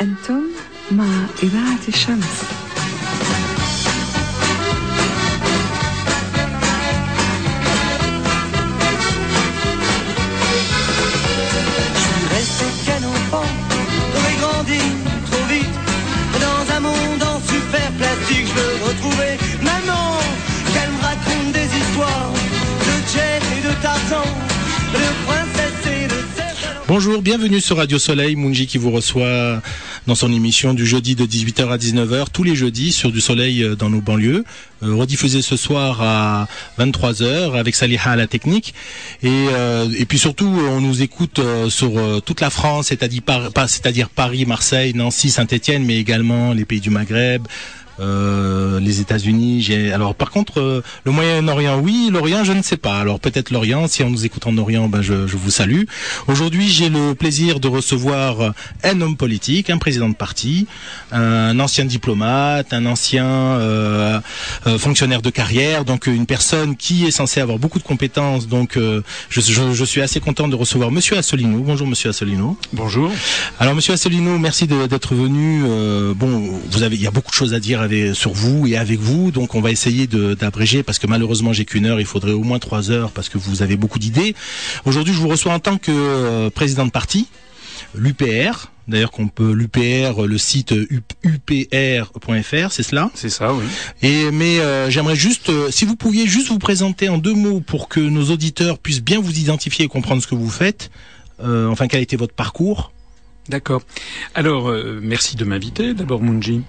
أنتم مع إذاعة الشمس. Bonjour, bienvenue sur Radio Soleil, Munji qui vous reçoit dans son émission du jeudi de 18h à 19h, tous les jeudis sur du soleil euh, dans nos banlieues, euh, rediffusé ce soir à 23h avec Saliha à la technique. Et, euh, puis surtout, on nous écoute sur toute la France, c'est-à-dire c'est-à-dire Paris, Marseille, Nancy, Saint-Étienne, mais également les pays du Maghreb. Euh, les États-Unis. J'ai alors par contre euh, le Moyen-Orient, oui, l'Orient, je ne sais pas. Alors peut-être l'Orient. Si on nous écoute en Orient, ben je, je vous salue. Aujourd'hui, j'ai le plaisir de recevoir euh, un homme politique, un président de parti, un ancien diplomate, un ancien euh, euh, fonctionnaire de carrière, donc une personne qui est censée avoir beaucoup de compétences. Donc euh, je, je- je suis assez content de recevoir Monsieur Asselineau. Bonjour Monsieur Asselineau. Bonjour. Alors Monsieur Asselineau, merci de- d'être venu. Euh, bon, vous avez, il y a beaucoup de choses à dire avec- sur vous et avec vous, donc on va essayer d'abréger parce que malheureusement j'ai qu'une heure, il faudrait au moins trois heures parce que vous avez beaucoup d'idées. Aujourd'hui, je vous reçois en tant que euh, président de parti, l'UPR. D'ailleurs, qu'on peut l'UPR, le site upr.fr, c'est cela? C'est ça, oui. Et mais euh, j'aimerais juste, euh, si vous pouviez juste vous présenter en deux mots pour que nos auditeurs puissent bien vous identifier et comprendre ce que vous faites. Euh, enfin, quel a été votre parcours D'accord. Alors, euh, merci de m'inviter. D'abord, Munji.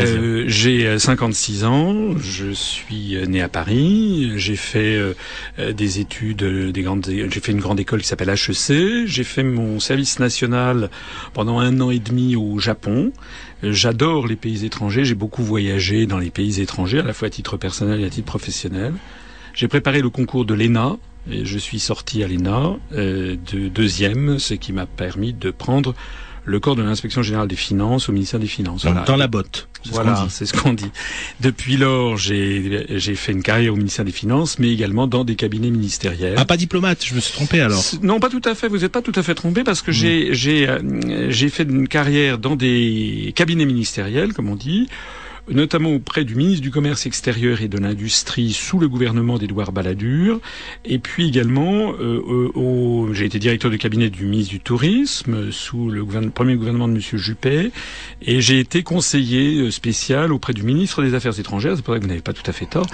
Euh, j'ai euh, 56 ans. Je suis euh, né à Paris. J'ai fait euh, euh, des études, euh, des grandes. J'ai fait une grande école qui s'appelle HEC. J'ai fait mon service national pendant un an et demi au Japon. Euh, J'adore les pays étrangers. J'ai beaucoup voyagé dans les pays étrangers, à la fois à titre personnel et à titre professionnel. J'ai préparé le concours de l'ENA et je suis sorti à l'ENA euh, de deuxième, ce qui m'a permis de prendre le corps de l'inspection générale des finances au ministère des Finances. Donc, Voilà. dans la botte. Voilà, c'est ce qu'on dit. Depuis lors, j'ai fait une carrière au ministère des Finances, mais également dans des cabinets ministériels. Ah, pas diplomate, je me suis trompé alors. Non, pas tout à fait. Vous n'êtes pas tout à fait trompé parce que euh, j'ai fait une carrière dans des cabinets ministériels, comme on dit, notamment auprès du ministre du Commerce extérieur et de l'Industrie sous le gouvernement d'Édouard Balladur, et puis également euh, au, j'ai été directeur de cabinet du ministre du Tourisme sous le gouverne- premier gouvernement de Monsieur Juppé, et j'ai été conseiller euh, spécial auprès du ministre des Affaires étrangères. C'est pour ça que vous n'avez pas tout à fait tort.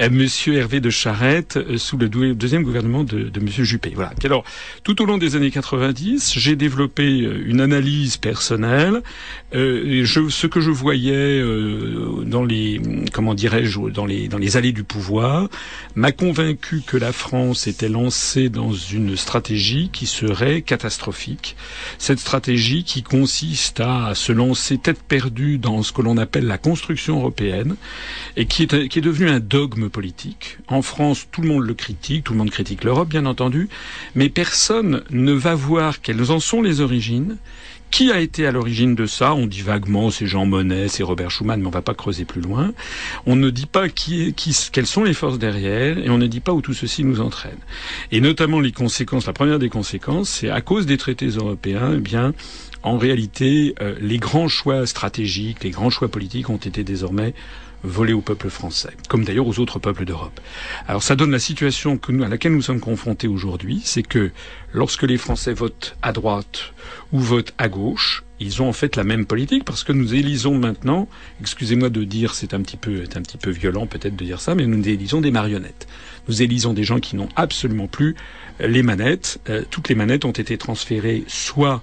Euh, Monsieur Hervé de Charette euh, sous le deuxième gouvernement de, de Monsieur Juppé. Voilà. Puis alors, tout au long des années 90, j'ai développé une analyse personnelle. Euh, je, ce que je voyais euh, dans les, comment dirais-je, dans les dans les allées du pouvoir, m'a convaincu que la France était lancée dans une stratégie qui serait catastrophique. Cette stratégie qui consiste à se lancer tête perdue dans ce que l'on appelle la construction européenne et qui est, qui est devenu un dogme politique. En France, tout le monde le critique, tout le monde critique l'Europe, bien entendu, mais personne ne va voir quelles en sont les origines. Qui a été à l'origine de ça? On dit vaguement c'est Jean Monnet, c'est Robert Schuman, mais on va pas creuser plus loin. On ne dit pas qui, qui, quelles sont les forces derrière, et on ne dit pas où tout ceci nous entraîne. Et notamment les conséquences. La première des conséquences, c'est à cause des traités européens, eh bien, en réalité, euh, les grands choix stratégiques, les grands choix politiques ont été désormais volés au peuple français, comme d'ailleurs aux autres peuples d'Europe. Alors ça donne la situation que nous, à laquelle nous sommes confrontés aujourd'hui, c'est que lorsque les Français votent à droite ou votent à gauche, ils ont en fait la même politique parce que nous élisons maintenant, excusez-moi de dire, c'est un petit peu, c'est un petit peu violent peut-être de dire ça, mais nous élisons des marionnettes. Nous élisons des gens qui n'ont absolument plus les manettes. Euh, toutes les manettes ont été transférées soit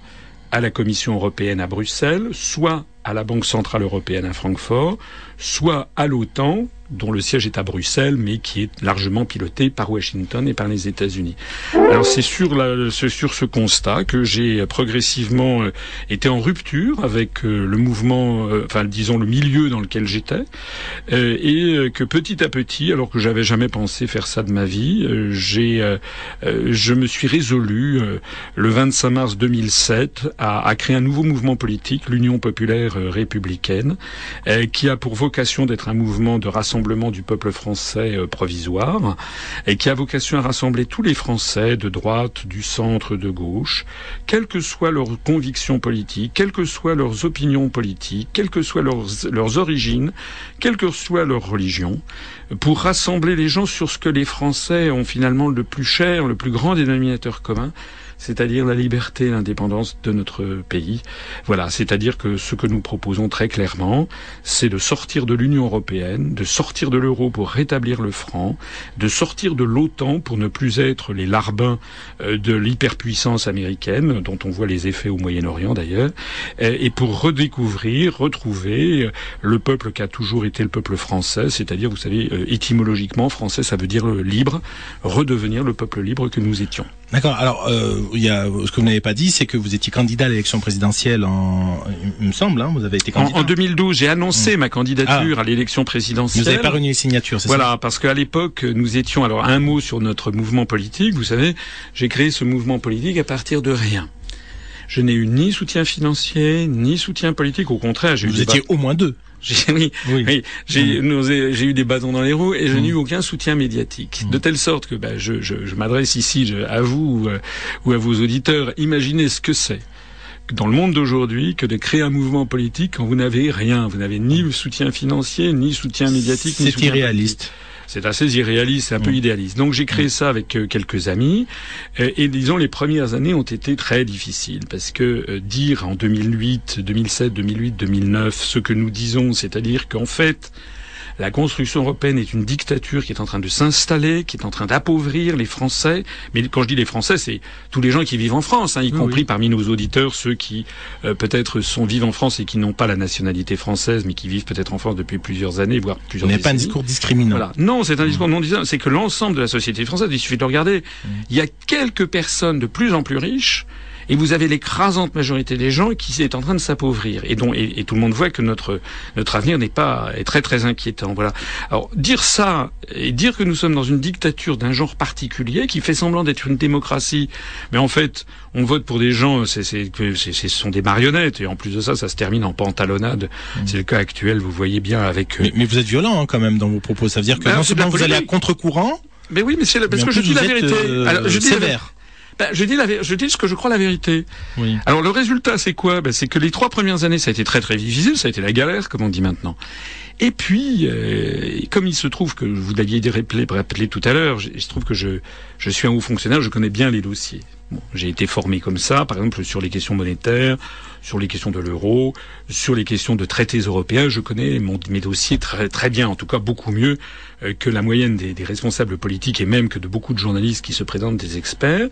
à la Commission européenne à Bruxelles, soit à la Banque centrale européenne à Francfort, soit à l'OTAN, dont le siège est à Bruxelles, mais qui est largement piloté par Washington et par les États-Unis. Alors c'est sur, ce constat que j'ai progressivement euh, été en rupture avec euh, le mouvement, euh, enfin disons le milieu dans lequel j'étais, et que petit à petit, alors que j'avais jamais pensé faire ça de ma vie, j'ai, je me suis résolu le 25 mars 2007 à, à créer un nouveau mouvement politique, l'Union populaire républicaine, qui a pour vocation d'être un mouvement de rassemblement du peuple français euh, provisoire et qui a vocation à rassembler tous les Français de droite, du centre, de gauche, quelles que soient leurs convictions politiques, quelles que soient leurs opinions politiques, quelles que soient leurs, leurs origines, quelle que soit leur religion, pour rassembler les gens sur ce que les Français ont finalement le plus cher, le plus grand dénominateur commun, c'est-à-dire la liberté et l'indépendance de notre pays. Voilà, c'est-à-dire que ce que nous proposons très clairement, c'est de sortir de l'Union européenne, de sortir de l'euro pour rétablir le franc, de sortir de l'OTAN pour ne plus être les larbins euh, de l'hyperpuissance américaine, dont on voit les effets au Moyen-Orient d'ailleurs, et pour redécouvrir, retrouver euh, le peuple qui a toujours été le peuple français, c'est-à-dire, vous savez, euh, étymologiquement, français, ça veut dire libre, redevenir le peuple libre que nous étions. D'accord. Alors, euh, il y a ce que vous n'avez pas dit, c'est que vous étiez candidat à l'élection présidentielle en, il me semble, hein, vous avez été candidat. En, 2012, j'ai annoncé mmh. ma candidature ah. à l'élection présidentielle. Vous n'avez pas réuni les signatures, c'est ça? Voilà, parce qu'à l'époque, nous étions. Alors, un mot sur notre mouvement politique. Vous savez, j'ai créé ce mouvement politique à partir de rien. Je n'ai eu ni soutien financier, ni soutien politique. Au contraire, j'ai eu. Vous étiez au moins deux. J'ai, oui, oui. j'ai, eu des bâtons dans les roues et je n'ai eu aucun soutien médiatique. Mmh. De telle sorte que bah, je, je, je m'adresse ici à vous euh, ou à vos auditeurs. Imaginez ce que c'est dans le monde d'aujourd'hui que de créer un mouvement politique quand vous n'avez rien. Vous n'avez ni soutien financier, ni soutien médiatique. C'est irréaliste c'est assez irréaliste, c'est un peu mm. idéaliste. Donc j'ai créé mm. ça avec euh, quelques amis, euh, et, disons les premières années ont été très difficiles parce que euh, dire en 2008, 2007, 2008, 2009 ce que nous disons, c'est-à-dire qu'en fait la construction européenne est une dictature qui est en train de s'installer, qui est en train d'appauvrir les Français. Mais quand je dis les Français, c'est tous les gens qui vivent en France, hein, y compris parmi nos auditeurs ceux qui euh, peut-être sont vivent en France et qui n'ont pas la nationalité française, mais qui vivent peut-être en France depuis plusieurs années, voire plusieurs. n'est pas un discours discriminant. Voilà. Non, c'est un discours non discriminant. C'est que l'ensemble de la société française, il suffit de regarder. Mmh. Il y a quelques personnes de plus en plus riches et vous avez l'écrasante majorité des gens qui est en train de s'appauvrir. Et, dont, et, tout le monde voit que notre, notre avenir n'est pas, est très très inquiétant. Voilà. Alors, dire ça, et dire que nous sommes dans une dictature d'un genre particulier, qui fait semblant d'être une démocratie, mais en fait, on vote pour des gens, c'est, c'est, ce sont des marionnettes, et en plus de ça, ça se termine en pantalonnade. Mmh. C'est le cas actuel, vous voyez bien avec... Euh, mais, vous êtes violent hein, quand même dans vos propos, ça veut dire que ben, non seulement vous allez à contre-courant, mais oui, mais c'est parce que je dis la vérité. Euh, Alors, je dis sévère. Ben, je dis la, je dis ce que je crois la vérité. Oui. Alors le résultat, c'est quoi? Ben, C'est que les trois premières années, ça a été très très difficile, ça a été la galère, comme on dit maintenant. Et puis, euh, comme il se trouve que vous l'aviez rappelé, rappelé tout à l'heure, il se trouve que je, je suis un haut fonctionnaire, je connais bien les dossiers. Bon, j'ai été formé comme ça, par exemple sur les questions monétaires, sur les questions de l'euro, sur les questions de traités européens. Je connais mon, mes dossiers très très bien, en tout cas beaucoup mieux euh, que la moyenne des, des, responsables politiques et même que de beaucoup de journalistes qui se présentent des experts.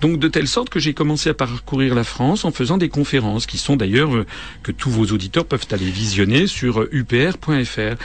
Donc de telle sorte que j'ai commencé à parcourir la France en faisant des conférences qui sont d'ailleurs euh, que tous vos auditeurs peuvent aller visionner sur upr.fr.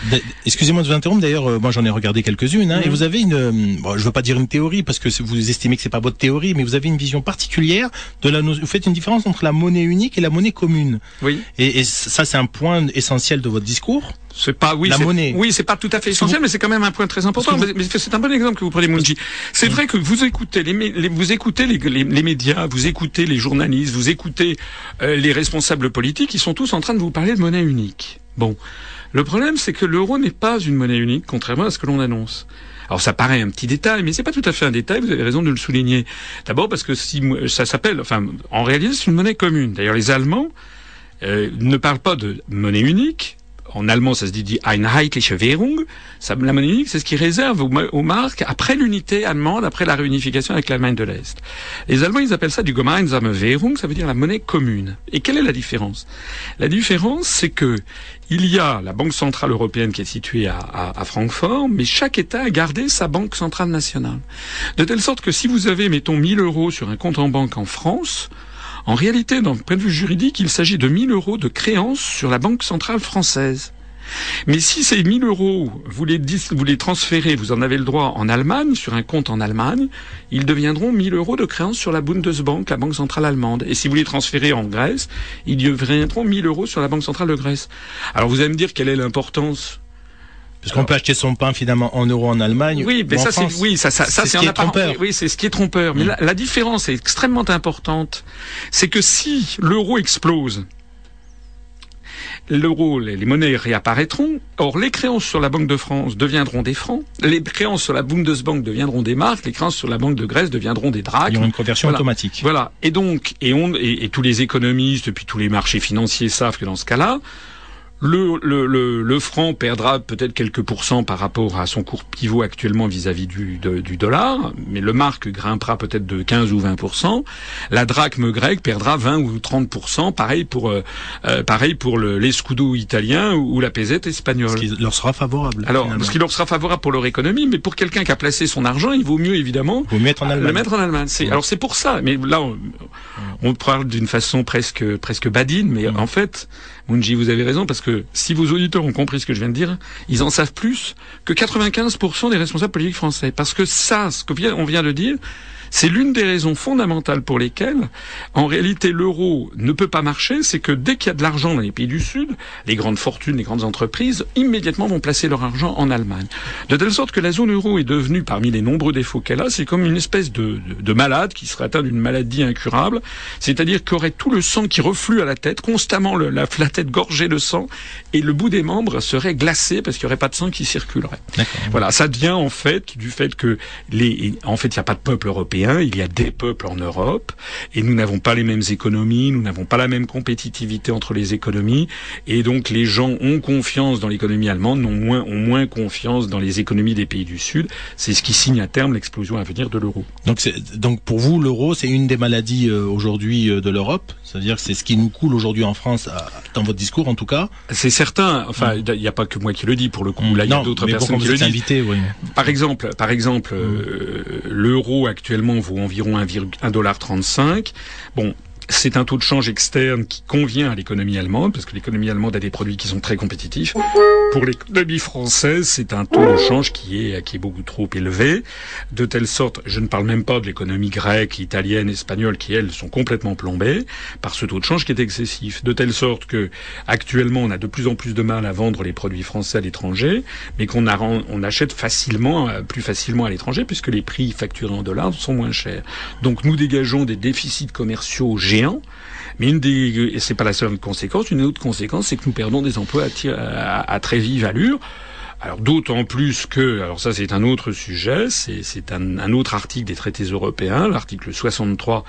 Excusez-moi de vous interrompre. D'ailleurs, euh, moi j'en ai regardé quelques-unes hein, et vous avez une, bon, je veux pas dire une théorie parce que vous estimez que c'est pas votre théorie, mais vous avez une vision particulière de la. Vous faites une différence entre la monnaie unique et la monnaie commune. Oui. Et, et ça c'est un point essentiel de votre discours. C'est pas oui, la monnaie. Oui, c'est pas tout à fait essentiel, mais c'est quand même un point très important. Mais c'est un bon exemple que vous prenez, Munji. C'est vrai que vous écoutez les, vous écoutez les, les, médias, vous écoutez les journalistes, vous écoutez euh, les responsables politiques, ils sont tous en train de vous parler de monnaie unique. Bon, le problème, c'est que l'euro n'est pas une monnaie unique, contrairement à ce que l'on annonce. Alors ça paraît un petit détail, mais c'est pas tout à fait un détail. Vous avez raison de le souligner. D'abord parce que si ça s'appelle, enfin, en réalité, c'est une monnaie commune. D'ailleurs, les Allemands euh, ne parlent pas de monnaie unique, en allemand, ça se dit Einheitliche Währung. La monnaie unique, c'est ce qui réserve aux, marques après l'unité allemande, après la réunification avec l'Allemagne de l'Est. Les Allemands, ils appellent ça du Gemeinsame Währung, ça veut dire la monnaie commune. Et quelle est la différence? La différence, c'est que il y a la Banque centrale européenne qui est située à, à, à, Francfort, mais chaque État a gardé sa banque centrale nationale. De telle sorte que si vous avez, mettons, 1000 euros sur un compte en banque en France, en réalité, d'un point de vue juridique, il s'agit de 1000 euros de créances sur la Banque centrale française. Mais si ces 1000 euros, vous les, transférez, vous en avez le droit en Allemagne, sur un compte en Allemagne, ils deviendront 1000 euros de créances sur la Bundesbank, la Banque centrale allemande. Et si vous les transférez en Grèce, ils deviendront 1000 euros sur la Banque centrale de Grèce. Alors vous allez me dire quelle est l'importance parce qu'on peut acheter son pain finalement en euros en Allemagne. Oui, mais ça c'est oui, ça ça, ça c'est trompeur. Oui, c'est ce qui est trompeur. Mais mm. la, différence est extrêmement importante. C'est que si l'euro explose, l'euro, les, les monnaies réapparaîtront. Or, les créances sur la Banque de France deviendront des francs, les créances sur la Bundesbank deviendront des marques, les créances sur la Banque de Grèce deviendront des Il y drachmes. aura une conversion Voilà. automatique. Voilà. Et donc, et, on, et, et tous les économistes, puis tous les marchés financiers savent que dans ce cas-là, le, le, le, le franc perdra peut-être quelques pourcents par rapport à son cours pivot actuellement vis-à-vis du, de- du dollar, mais le marque grimpera peut-être de 15 ou 20% La drachme grecque perdra 20 ou 30% Pareil pour euh, euh, pareil pour le l'escudo italien ou, ou la pesette espagnole. Ce qui leur sera favorable. Alors, finalement. ce qui leur sera favorable pour leur économie, mais pour quelqu'un qui a placé son argent, il vaut mieux évidemment Vous mettre en le mettre en Allemagne. C'est, alors c'est pour ça. Mais là, on, on parle d'une façon presque presque badine, mais Mm. en fait, Munji, vous avez raison parce que si vos auditeurs ont compris ce que je viens de dire, ils en savent plus que 95% des responsables politiques français. Parce que ça, ce que vient- on vient de dire, c'est l'une des raisons fondamentales pour lesquelles, en réalité, l'euro ne peut pas marcher, c'est que dès qu'il y a de l'argent dans les pays du Sud, les grandes fortunes, les grandes entreprises, immédiatement vont placer leur argent en Allemagne. De telle sorte que la zone euro est devenue, parmi les nombreux défauts qu'elle a, c'est comme une espèce de, de, de malade qui serait atteint d'une maladie incurable, c'est-à-dire qu'il aurait tout le sang qui reflue à la tête, constamment le- la, la tête gorgée de sang, et le bout des membres serait glacé parce qu'il n'y aurait pas de sang qui circulerait. Voilà, ça vient en fait du fait que les, en fait, il n'y a pas de peuple européen, il y a des peuples en Europe, et nous n'avons pas les mêmes économies, nous n'avons pas la même compétitivité entre les économies, et donc les gens ont confiance dans l'économie allemande, ont moins, ont moins confiance dans les économies des pays du Sud. C'est ce qui signe à terme l'explosion à venir de l'euro. Donc, donc pour vous, l'euro, c'est une des maladies euh, aujourd'hui euh, de l'Europe? C'est-à-dire que c'est ce qui nous coule aujourd'hui en France, dans votre discours en tout cas? C'est certain. Enfin, il n'y a pas que moi qui le dis pour le coup. Là, il y a non, d'autres personnes qui le disent. invité, oui. Par exemple, par exemple, euh, l'euro actuellement vaut environ 1,35 Bon, c'est un taux de change externe qui convient à l'économie allemande, parce que l'économie allemande a des produits qui sont très compétitifs. Pour l'économie française, c'est un taux de change qui est, qui est beaucoup trop élevé, de telle sorte, je ne parle même pas de l'économie grecque, italienne, espagnole, qui elles sont complètement plombées par ce taux de change qui est excessif, de telle sorte que actuellement on a de plus en plus de mal à vendre les produits français à l'étranger, mais qu'on achète facilement, euh, plus facilement à l'étranger, puisque les prix facturés en dollars sont moins chers. Donc nous dégageons des déficits commerciaux géants. Mais une des, et c'est pas la seule conséquence, une autre conséquence, c'est que nous perdons des emplois à, tir- à- à très vive allure. Alors d'autant plus que, alors ça c'est un autre sujet, c'est c'est un, un autre article des traités européens, l'article 63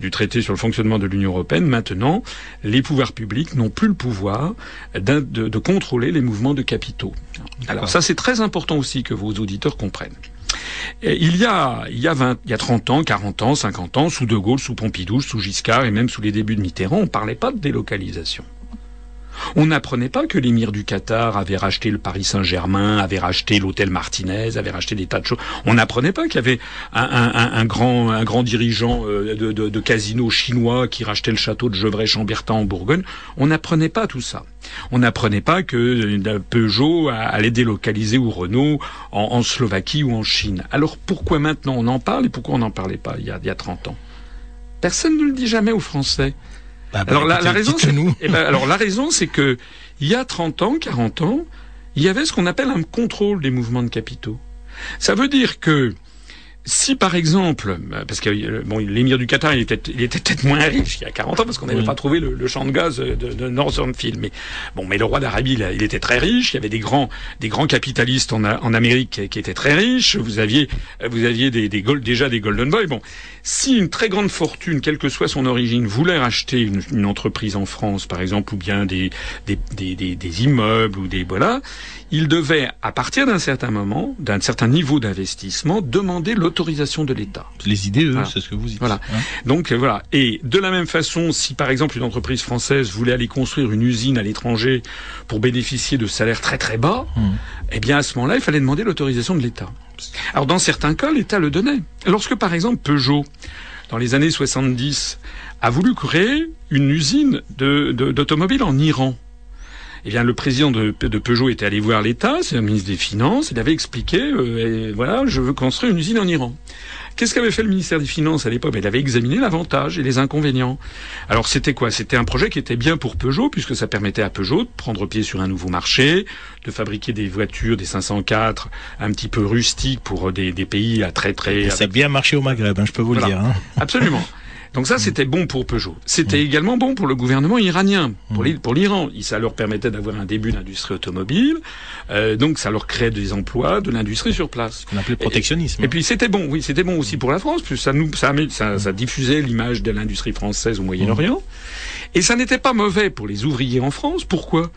du traité sur le fonctionnement de l'Union européenne. Maintenant, les pouvoirs publics n'ont plus le pouvoir de contrôler les mouvements de capitaux. Alors ça c'est très important aussi que vos auditeurs comprennent. Il y a, il y a 20, il y a 30 ans, 40 ans, 50 ans, sous De Gaulle, sous Pompidou, sous Giscard et même sous les débuts de Mitterrand, on parlait pas de délocalisation. On n'apprenait pas que l'émir du Qatar avait racheté le Paris Saint-Germain, avait racheté l'hôtel Martinez, avait racheté des tas de choses. On n'apprenait pas qu'il y avait un, grand, dirigeant euh, de, de, de casino chinois qui rachetait le château de Gevrey-Chambertin en Bourgogne. On n'apprenait pas tout ça. On n'apprenait pas que euh, Peugeot allait délocaliser ou Renault en, en Slovaquie ou en Chine. Alors pourquoi maintenant on en parle et pourquoi on n'en parlait pas il y a, il y a 30 ans? Personne ne le dit jamais aux Français. Bah, bah, Alors la, écoutez, la raison, eh ben, alors la raison, c'est que il y a 30 ans, 40 ans, il y avait ce qu'on appelle un contrôle des mouvements de capitaux. Ça veut dire que si par exemple, euh, parce que euh, bon, l'émir du Qatar, il était, il était peut-être moins riche il y a 40 ans parce qu'on n'avait Oui. pas trouvé le, le champ de gaz de, de Northern Field. Mais bon, mais le roi d'Arabie, il, était très riche. Il y avait des grands, des grands capitalistes en, en Amérique qui, qui étaient très riches. Vous aviez, euh, vous aviez des, des gold- déjà des Golden Boys. Bon, si une très grande fortune, quelle que soit son origine, voulait racheter une, une entreprise en France, par exemple, ou bien des, des, des, des, des immeubles ou des voilà, il devait, à partir d'un certain moment, d'un certain niveau d'investissement, demander l'autorisation de l'État. Les idées, eux, Voilà. c'est ce que vous dites. Voilà. Hein Donc euh, voilà. Et de la même façon, si par exemple une entreprise française voulait aller construire une usine à l'étranger pour bénéficier de salaires très très bas, Hmm. eh bien à ce moment-là, il fallait demander l'autorisation de l'État. Alors dans certains cas, l'État le donnait. Lorsque par exemple Peugeot, dans les années 70, a voulu créer une usine de- de- d'automobile en Iran, eh bien, le président de, de Peugeot était allé voir l'État, c'est le ministre des Finances, il avait expliqué, euh, et voilà, je veux construire une usine en Iran. Qu'est-ce qu'avait fait le ministère des Finances à l'époque? Ben, Il avait examiné l'avantage et les inconvénients. Alors c'était quoi? C'était un projet qui était bien pour Peugeot, puisque ça permettait à Peugeot de prendre pied sur un nouveau marché, de fabriquer des voitures, des 504, un petit peu rustiques pour des, des pays à très très... Et ça a bien marché au Maghreb, hein, je peux vous Voilà. le dire. Hein. Absolument. Donc ça, c'était bon pour Peugeot. C'était également bon pour le gouvernement iranien, pour pour l'Iran. Ça leur permettait d'avoir un début d'industrie automobile. Euh, donc ça leur créait des emplois, de l'industrie sur place. qu'on appelait protectionnisme. Et puis c'était bon, oui, c'était bon aussi pour la France, puisque ça nous, ça, ça, ça diffusait l'image de l'industrie française au Moyen-Orient. Et ça n'était pas mauvais pour les ouvriers en France. Pourquoi?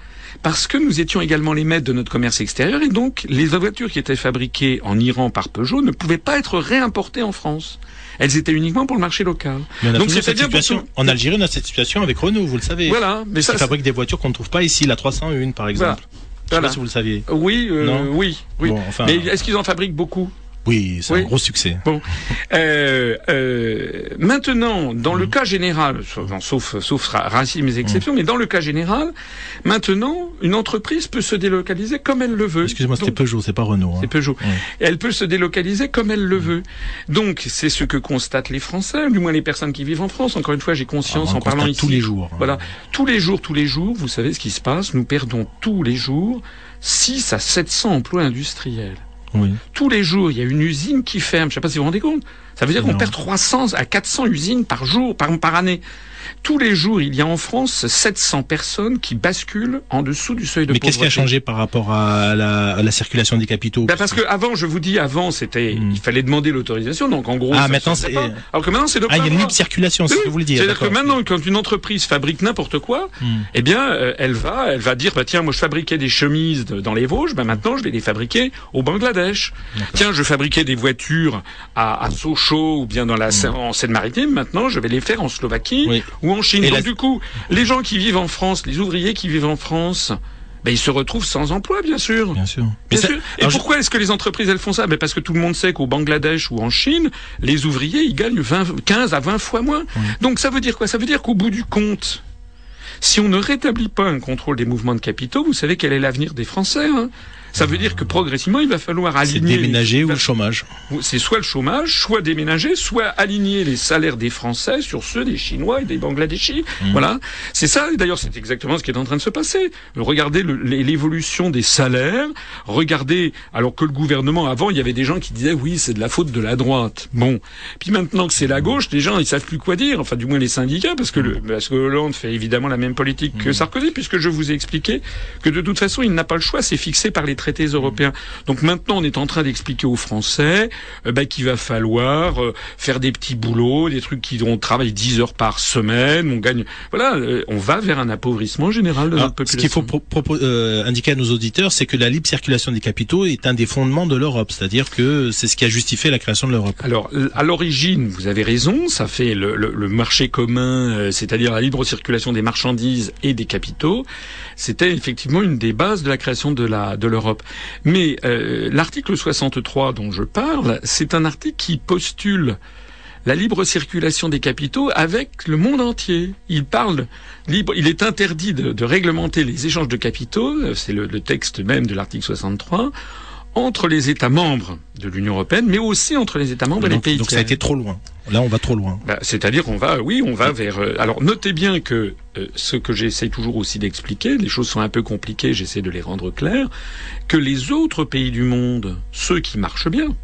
Parce que nous étions également les maîtres de notre commerce extérieur, et donc les voitures qui étaient fabriquées en Iran par Peugeot ne pouvaient pas être réimportées en France. Elles étaient uniquement pour le marché local. Mais on a donc toujours c'était cette bien pour situation. tout- En Algérie, on a cette situation avec Renault, vous le savez. Voilà, mais ça, fabrique des voitures qu'on ne trouve pas ici, la 301 par exemple. Je sais Voilà. pas si vous le saviez. oui, euh, oui, oui. Bon, enfin- Mais est-ce qu'ils en fabriquent beaucoup? Oui, c'est Oui. un gros succès. Bon, euh, euh, maintenant, dans le cas général, sauf, sauf, sauf ra- racisme et exceptions, mais dans le cas général, maintenant, une entreprise peut se délocaliser comme elle le veut. Excusez-moi, c'était Peugeot, c'est pas Renault. hein. c'est Peugeot. Elle peut se délocaliser comme elle le veut. Donc, c'est ce que constatent les Français, du moins les personnes qui vivent en France. Encore une fois, j'ai conscience Ah, en parlant ici. tous les jours. Voilà. Tous les jours, tous les jours, vous savez ce qui se passe. Nous perdons tous les jours 6 à 700 emplois industriels. Oui. Tous les jours, il y a une usine qui ferme. Je sais pas si vous vous rendez compte. Ça veut dire qu'on perd 300 à 400 usines par jour, par, par année. Tous les jours, il y a en France 700 personnes qui basculent en dessous du seuil de Mais qu'est-ce qui a pauvreté. changé par rapport à la, à la circulation des capitaux? Ben parce que avant, je vous dis, avant, c'était, Hmm. il fallait demander l'autorisation. Donc en gros, Ah, maintenant, c'est- pas. Alors que maintenant, c'est de Ah, il y a une libre circulation, c'est ce Oui, que vous voulez dire. C'est-à-dire que maintenant, quand une entreprise fabrique n'importe quoi, Hmm. eh bien, euh, elle va, elle va dire, bah tiens, moi je fabriquais des chemises de- dans les Vosges, bah maintenant je vais les fabriquer au Bangladesh. Tiens, je fabriquais des voitures à, à Sochaux ou bien dans la en Seine-Maritime, maintenant je vais les faire en Slovaquie Hmm. Oui. Ou en Chine. Et Donc la- du coup, les gens qui vivent en France, les ouvriers qui vivent en France, ben ils se retrouvent sans emploi, bien sûr. Bien sûr. Bien Mais ça- sûr. Et alors, je- pourquoi est-ce que les entreprises elles font ça? Ben Parce que tout le monde sait qu'au Bangladesh ou en Chine, les ouvriers ils gagnent 20, 15 à 20 fois moins. Donc ça veut dire quoi? Ça veut dire qu'au bout du compte, si on ne rétablit pas un contrôle des mouvements de capitaux, vous savez quel est l'avenir des Français hein? Ça veut dire que progressivement, il va falloir c'est aligner. les- déménager ou le chômage. C'est soit le chômage, soit déménager, soit aligner les salaires des Français sur ceux des Chinois et des Bangladeshis. Mmh. Voilà. C'est ça. et D'ailleurs, c'est exactement ce qui est en train de se passer. Regardez l'évolution des salaires. Regardez, alors que le gouvernement, avant, il y avait des gens qui disaient oui, c'est de la faute de la droite. Bon. Puis maintenant que c'est la gauche, les gens, ils savent plus quoi dire. Enfin, du moins les syndicats, parce que le, parce que Hollande fait évidemment la même politique que Sarkozy, puisque je vous ai expliqué que de toute façon, il n'a pas le choix. C'est fixé par les traités européens. Donc maintenant, on est en train d'expliquer aux Français euh, bah, qu'il va falloir euh, faire des petits boulots, des trucs qui on travaille 10 heures par semaine, on gagne. Voilà, euh, on va vers un appauvrissement général de Alors, notre ce population. qu'il faut pro- euh, indiquer à nos auditeurs, c'est que la libre circulation des capitaux est un des fondements de l'Europe. C'est-à-dire que c'est ce qui a justifié la création de l'Europe. Alors, à l'origine, vous avez raison, ça fait le, le- le marché commun, euh, c'est-à-dire la libre circulation des marchandises et des capitaux. C'était effectivement une des bases de la création de l'Europe. Mais euh, l'article 63 dont je parle, c'est un article qui postule la libre circulation des capitaux avec le monde entier. Il parle libre, il est interdit de, réglementer les échanges de capitaux, euh, c'est le texte même de l'article 63, entre les États membres de l'Union européenne, mais aussi entre les États membres et les Donc, pays donc ça a été trop loin. Là, on va trop loin. Bah, C'est-à-dire, on va, oui, on va vers. euh, alors, notez bien que euh, ce que j'essaie toujours aussi d'expliquer, les choses sont un peu compliquées, j'essaie de les rendre claires, que les autres pays du monde, ceux qui marchent bien,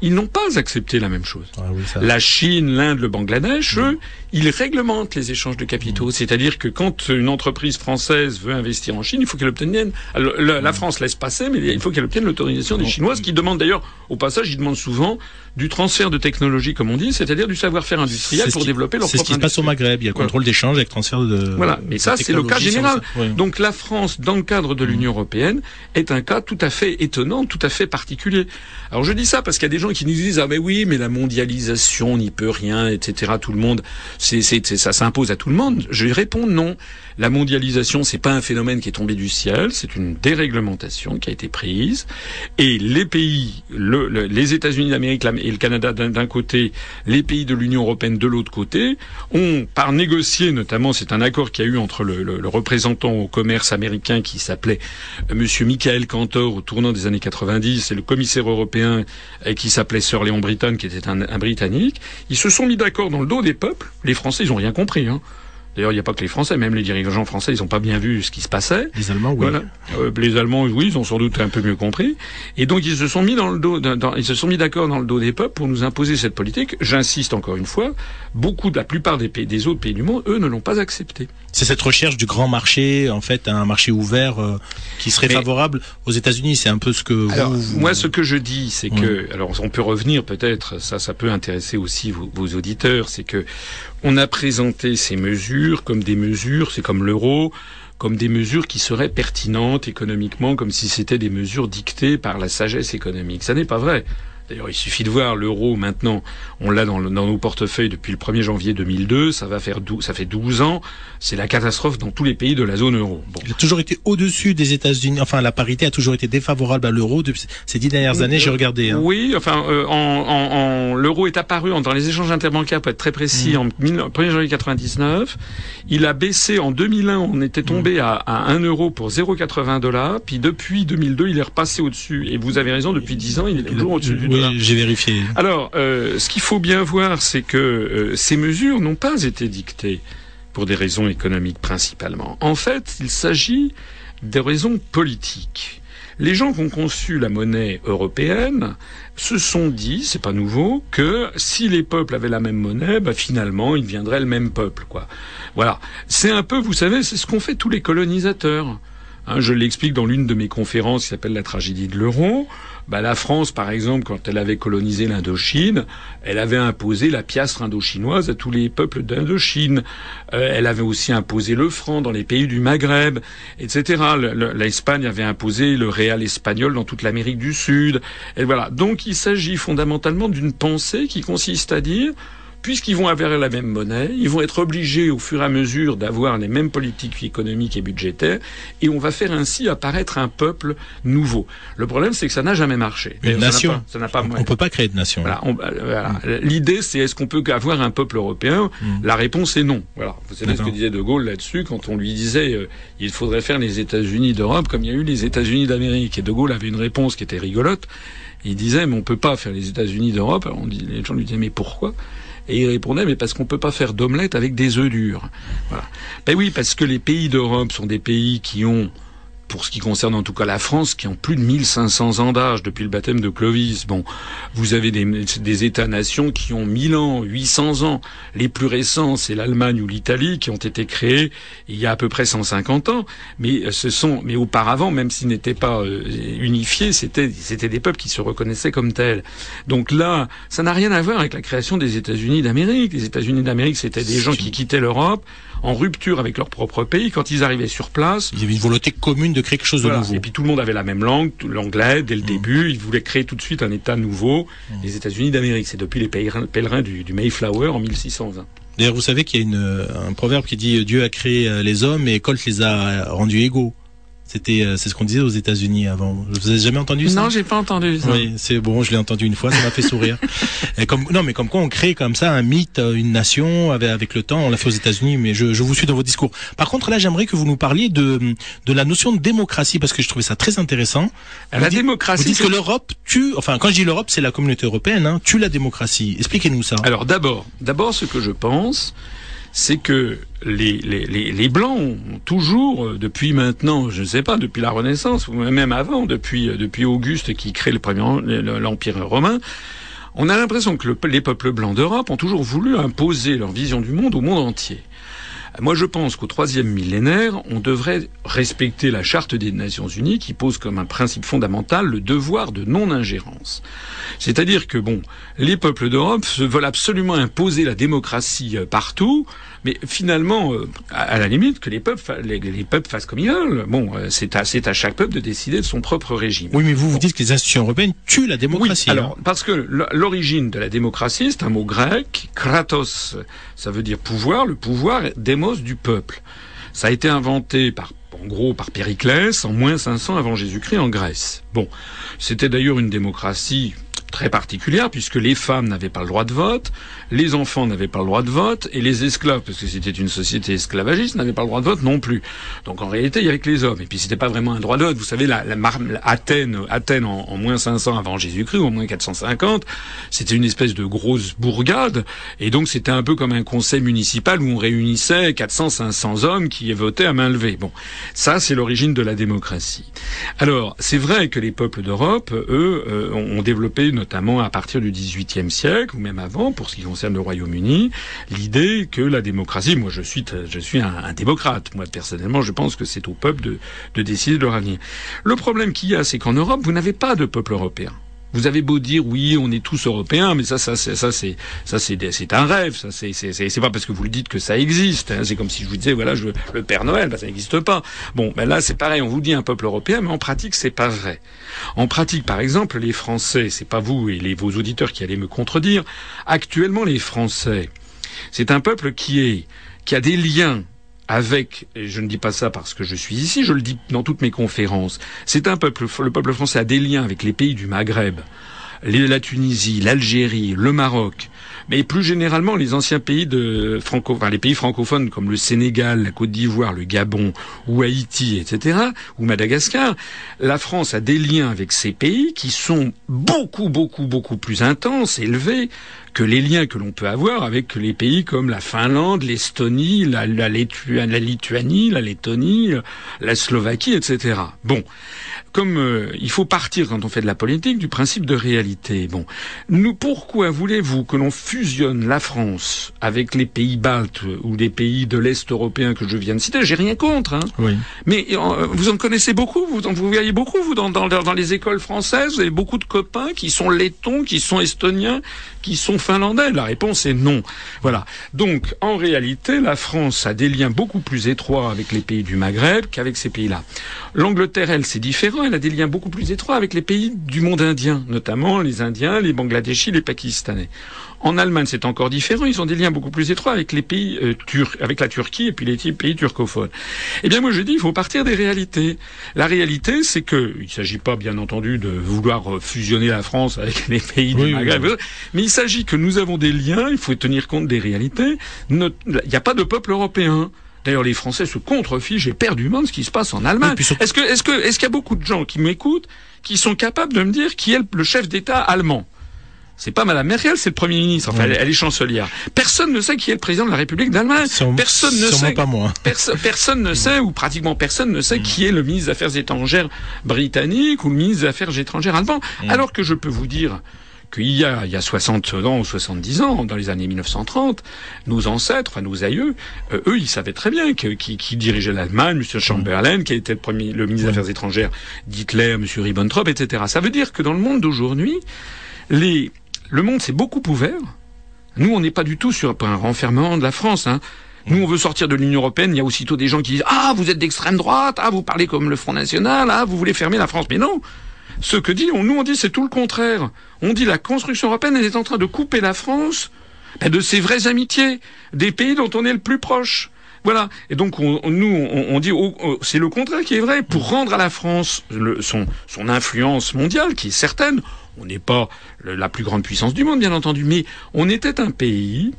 ils n'ont pas accepté la même chose. Ah oui, ça- La Chine, l'Inde, le Bangladesh, eux, ils réglementent les échanges de capitaux. C'est-à-dire que quand une entreprise française veut investir en Chine, il faut qu'elle obtienne. la, la France laisse passer, mais il faut qu'elle obtienne l'autorisation des Chinois, ce qui demande d'ailleurs, au passage, ils demandent souvent du transfert de technologie, comme on dit, c'est-à-dire du savoir-faire industriel pour qui- développer leur C'est ce propre qui se passe au. Maghreb. Il y a le Voilà. contrôle d'échange avec transfert de. Voilà, mais ça c'est le cas général. Donc la France, dans le cadre de l'Union européenne, est un cas tout à fait étonnant, tout à fait particulier. Alors je dis ça parce qu'il y a des gens qui nous disent ah mais oui mais la mondialisation on n'y peut rien etc. Tout le monde c'est c'est ça s'impose à tout le monde. Je réponds non. La mondialisation c'est pas un phénomène qui est tombé du ciel, c'est une déréglementation qui a été prise et les pays, le- le- les États-Unis d'Amérique et le Canada d'un côté, les pays de l'Union européenne de l'autre côté, ont par négocier notamment, c'est un accord qu'il y a eu entre le, le- le représentant au commerce américain qui s'appelait euh, Monsieur Michael Cantor au tournant des années 90 et le commissaire européen euh, qui s'appelait Sir Léon Britton qui était un, un Britannique, ils se sont mis d'accord dans le dos des peuples. Les Français ils ont rien compris. Hein. D'ailleurs, il n'y a pas que les Français, même les dirigeants français, ils n'ont pas bien vu ce qui se passait. Les Allemands, oui. Voilà. Euh, les Allemands, oui, ils ont sans doute un peu mieux compris. Et donc, ils se sont mis dans le dos, dans- dans- ils se sont mis d'accord dans le dos des peuples pour nous imposer cette politique. J'insiste encore une fois, beaucoup de la plupart des pays, des autres pays du monde, eux, ne l'ont pas accepté. C'est cette recherche du grand marché, en fait, un marché ouvert euh, qui serait Mais- favorable aux États-Unis. C'est un peu ce que Alors, vous, vous- moi, ce que je dis, c'est que, alors, on peut revenir peut-être, ça, ça peut intéresser aussi vos, vos auditeurs, c'est que on a présenté ces mesures comme des mesures, c'est comme l'euro, comme des mesures qui seraient pertinentes économiquement, comme si c'était des mesures dictées par la sagesse économique. Ça n'est pas vrai. D'ailleurs, il suffit de voir l'euro maintenant. On l'a dans, dans nos portefeuilles depuis le 1er janvier 2002. Ça va faire dou- ça fait 12 ans. C'est la catastrophe dans tous les pays de la zone euro. Bon. Il a toujours été au-dessus des États-Unis. Enfin, la parité a toujours été défavorable à l'euro depuis ces dix dernières années. J'ai regardé. hein. Oui, enfin, euh, en, en, en- l'euro est apparu en- dans les échanges interbancaires, pour être très précis, en 1000 1er janvier 99. Il a baissé en 2001, on était tombé à, à 1 euro pour 0,80 dollars. Puis depuis 2002, il est repassé au-dessus. Et vous avez raison, depuis 10 ans, il est toujours au-dessus du Oui, j'ai vérifié. Alors, euh, ce qu'il faut bien voir, c'est que euh, ces mesures n'ont pas été dictées pour des raisons économiques principalement. En fait, il s'agit des raisons politiques. Les gens qui ont conçu la monnaie européenne se sont dit, c'est pas nouveau, que si les peuples avaient la même monnaie, bah finalement, ils deviendraient le même peuple, quoi. Voilà. C'est un peu, vous savez, c'est ce qu'ont fait tous les colonisateurs. Hein, je l'explique dans l'une de mes conférences qui s'appelle la tragédie de l'euro. Bah, la France, par exemple, quand elle avait colonisé l'Indochine, elle avait imposé la piastre indochinoise à tous les peuples d'Indochine. Euh, elle avait aussi imposé le franc dans les pays du Maghreb, etc. Le- le- L'Espagne avait imposé le réal espagnol dans toute l'Amérique du Sud. Et voilà. Donc, il s'agit fondamentalement d'une pensée qui consiste à dire puisqu'ils vont avoir la même monnaie, ils vont être obligés au fur et à mesure d'avoir les mêmes politiques économiques et budgétaires, et on va faire ainsi apparaître un peuple nouveau. Le problème, c'est que ça n'a jamais marché. Une D'ailleurs, ça n'a nation. pas- Ça pas. On peut pas créer de nation. Voilà, on- euh, voilà. L'idée, c'est est-ce qu'on peut avoir un peuple européen? La réponse est non. Voilà. Vous savez ce que disait De Gaulle là-dessus quand on lui disait euh, il faudrait faire les États-Unis d'Europe comme il y a eu les États-Unis d'Amérique. Et De Gaulle avait une réponse qui était rigolote. Il disait mais on peut pas faire les États-Unis d'Europe. Alors on dit, les gens lui disaient mais pourquoi? Et il répondait, mais parce qu'on peut pas faire d'omelette avec des œufs durs. Voilà. Ben oui, parce que les pays d'Europe sont des pays qui ont, pour ce qui concerne en tout cas la France, qui ont plus de 1500 ans d'âge depuis le baptême de Clovis. Bon, vous avez des, des États-nations qui ont 1000 ans, 800 ans. Les plus récents, c'est l'Allemagne ou l'Italie, qui ont été créés il y a à peu près 150 ans. Mais euh, ce sont, mais auparavant, même s'ils n'étaient pas euh, unifiés, c'était, c'était des peuples qui se reconnaissaient comme tels. Donc là, ça n'a rien à voir avec la création des États-Unis d'Amérique. Les États-Unis d'Amérique, c'était des gens qui quittaient l'Europe en rupture avec leur propre pays. Quand ils arrivaient sur place, Il y avait une volonté commune de créer quelque chose voilà. de nouveau. Et puis tout le monde avait la même langue, l'anglais dès le début. Ils voulaient créer tout de suite un État nouveau, les États-Unis d'Amérique. C'est depuis les pèlerins, du, du Mayflower en 1620. D'ailleurs, vous savez qu'il y a une, euh, un proverbe qui dit euh, Dieu a créé euh, les hommes et Colt les a rendus égaux. C'était, euh, c'est ce qu'on disait aux États-Unis avant. Vous avez jamais entendu ça? Non, j'ai pas entendu ça. Oui, c'est bon, je l'ai entendu une fois, ça m'a fait sourire. Et comme, non, mais comme quoi on crée comme ça un mythe, euh, une nation avec, avec le temps. On l'a fait aux États-Unis, mais je, je vous suis dans vos discours. Par contre, là, j'aimerais que vous nous parliez de de la notion de démocratie parce que je trouvais ça très intéressant. La Vous dites- démocratie, Vous dites que l'Europe tue. Enfin, quand je dis l'Europe, c'est la communauté européenne. Hein, tue la démocratie. Expliquez-nous ça. Alors d'abord, d'abord, ce que je pense, c'est que les, les, les, Blancs ont toujours, euh, depuis maintenant, je ne sais pas, depuis la Renaissance, ou même avant, depuis, euh, depuis Auguste qui crée le premier le- l'Empire romain, on a l'impression que le- les peuples blancs d'Europe ont toujours voulu imposer leur vision du monde au monde entier. Moi, je pense qu'au troisième millénaire, on devrait respecter la charte des Nations Unies qui pose comme un principe fondamental le devoir de non-ingérence. C'est-à-dire que, bon, les peuples d'Europe veulent absolument imposer la démocratie euh, partout, mais finalement, euh, à, la limite, que les peuples, les, les peuples fassent comme ils veulent. Bon, euh, c'est à, c'est à chaque peuple de décider de son propre régime. Oui, mais vous vous dites que les institutions européennes tuent la démocratie. Oui, alors, hein. parce que l'origine de la démocratie, c'est un mot grec, kratos, ça veut dire pouvoir, le pouvoir, démos du peuple. Ça a été inventé par, en gros, par Périclès en moins 500 avant Jésus-Christ en Grèce. Bon, c'était d'ailleurs une démocratie très particulière puisque les femmes n'avaient pas le droit de vote, les enfants n'avaient pas le droit de vote et les esclaves, parce que c'était une société esclavagiste, n'avaient pas le droit de vote non plus. Donc en réalité, il y avait que les hommes. Et puis c'était pas vraiment un droit de vote. Vous savez, la, la, Athènes, Athènes en, moins 500 avant Jésus-Christ ou en moins 450, c'était une espèce de grosse bourgade et donc c'était un peu comme un conseil municipal où on réunissait 400, 500 hommes qui votaient à main levée. Bon, ça c'est l'origine de la démocratie. Alors c'est vrai que les peuples d'Europe, eux, euh, ont développé notamment à partir du XVIIIe siècle, ou même avant, pour ce qui concerne le Royaume-Uni, l'idée que la démocratie, moi je suis, je suis un, démocrate, moi personnellement je pense que c'est au peuple de, de décider de leur avenir. Le problème qu'il y a, c'est qu'en Europe, vous n'avez pas de peuple européen. Vous avez beau dire oui, on est tous européens, mais ça, ça, ça, c'est, ça, c'est, c'est un rêve. Ça, c'est, c'est, c'est pas parce que vous le dites que ça existe. Hein. C'est comme si je vous disais voilà, le Père Noël, ben, ça n'existe pas. Bon, ben là, c'est pareil. On vous dit un peuple européen, mais en pratique, c'est pas vrai. En pratique, par exemple, les Français, c'est pas vous et les, vos auditeurs qui allez me contredire. Actuellement, les Français, c'est un peuple qui est, qui a des liens avec, je ne dis pas ça parce que je suis ici, je le dis dans toutes mes conférences, c'est un peuple, le peuple français a des liens avec les pays du Maghreb, la Tunisie, l'Algérie, le Maroc, mais plus généralement les anciens pays de franco, les pays francophones comme le Sénégal, la Côte d'Ivoire, le Gabon ou Haïti, etc., ou Madagascar, la France a des liens avec ces pays qui sont beaucoup, beaucoup, beaucoup plus intenses, élevés que les liens que l'on peut avoir avec les pays comme la Finlande, l'Estonie, la, Lituanie, la Lettonie, la Slovaquie, etc. Bon, comme euh, il faut partir quand on fait de la politique du principe de réalité. Bon, nous pourquoi voulez-vous que l'on fusionne la France avec les pays baltes ou les pays de l'est européen que je viens de citer? J'ai rien contre, hein. Oui. Mais euh, vous en connaissez beaucoup, vous, vous voyez beaucoup, vous dans, dans, dans les écoles françaises, vous avez beaucoup de copains qui sont lettons, qui sont estoniens, qui sont finlandais La réponse est non. Voilà. Donc, en réalité, la France a des liens beaucoup plus étroits avec les pays du Maghreb qu'avec ces pays-là. L'Angleterre, elle, c'est différent. Elle a des liens beaucoup plus étroits avec les pays du monde indien, notamment les Indiens, les Bangladeshis, les Pakistanais. En Allemagne, c'est encore différent. Ils ont des liens beaucoup plus étroits avec les pays euh, turcs, avec la Turquie et puis les pays turcophones. Eh bien, moi, je dis, il faut partir des réalités. La réalité, c'est que il ne s'agit pas, bien entendu, de vouloir fusionner la France avec les pays du Maghreb, mais il s'agit que nous avons des liens. Il faut tenir compte des réalités. Il n'y a pas de peuple européen. D'ailleurs, les Français se contrefichent et monde ce qui se passe en Allemagne. Est-ce que, est-ce que, est-ce qu'il y a beaucoup de gens qui m'écoutent qui sont capables de me dire qui est le chef d'État allemand? C'est pas Madame Merkel, c'est le Premier ministre. Enfin, elle, est chancelière. Personne ne sait qui est le président de la République d'Allemagne. Personne ne sait. pas moi. personne ne sait, ou pratiquement personne ne sait mm. qui est le ministre des Affaires étrangères britannique ou le ministre des Affaires étrangères allemand. Mm. Alors que je peux vous dire qu'il y a, il y a 60 ans ou 70 ans, dans les années 1930, nos ancêtres, enfin nos aïeux, euh, eux, ils savaient très bien que, qui, qui dirigeait l'Allemagne, M. Chamberlain, qui était le, premier, le ministre des Affaires étrangères d'Hitler, M. Ribbentrop, etc. Ça veut dire que dans le monde d'aujourd'hui, les, le monde s'est beaucoup ouvert. Nous, on n'est pas du tout sur un renfermement de la France. Hein. Nous, on veut sortir de l'Union européenne. Il y a aussitôt des gens qui disent ah vous êtes d'extrême droite, ah vous parlez comme le Front National, ah vous voulez fermer la France. Mais non, ce que dit, nous on dit c'est tout le contraire. On dit la construction européenne elle est en train de couper la France ben, de ses vraies amitiés, des pays dont on est le plus proche. Voilà. Et donc nous, on, dit c'est le contraire qui est vrai. Pour rendre à la France son, son influence mondiale, qui est certaine, on n'est pas la plus grande puissance du monde, bien entendu, mais on était un pays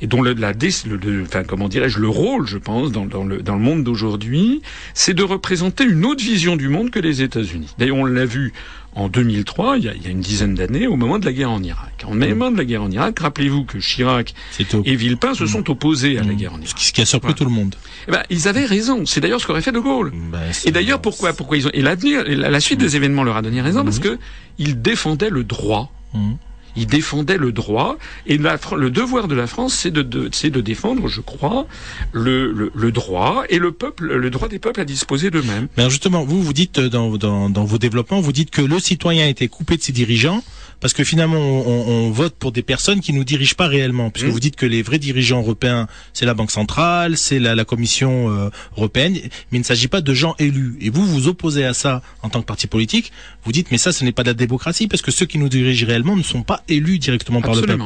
et dont le, la, le, enfin, comment dirais-je, le rôle, je pense, dans, dans le, dans le monde d'aujourd'hui, c'est de représenter une autre vision du monde que les États-Unis. D'ailleurs, on l'a vu en 2003, il y, a, il y a une dizaine d'années, au moment de la guerre en Irak. En moment de la guerre en Irak, rappelez-vous que Chirac et Villepin se sont opposés à la mmh. guerre en Irak. Ce qui a surpris tout le monde. Eh ben, ils avaient raison. C'est d'ailleurs ce qu'aurait fait De Gaulle. Ben, et d'ailleurs, pourquoi, pourquoi ils ont, et l'avenir, la, suite des événements leur a donné raison, parce que ils défendaient le droit. Il défendait le droit et le devoir de la France, c'est de, de défendre, je crois, le, le, droit et le peuple, le droit des peuples à disposer d'eux-mêmes. Mais justement, vous vous dites dans, dans, dans vos développements, vous dites que le citoyen a été coupé de ses dirigeants parce que finalement on, on, vote pour des personnes qui nous dirigent pas réellement, puisque mmh. vous dites que les vrais dirigeants européens, c'est la Banque centrale, c'est la, la, Commission euh, européenne, mais il ne s'agit pas de gens élus. Et vous vous opposez à ça en tant que parti politique. Vous dites mais ça ce n'est pas de la démocratie parce que ceux qui nous dirigent réellement ne sont pas élus directement par le peuple.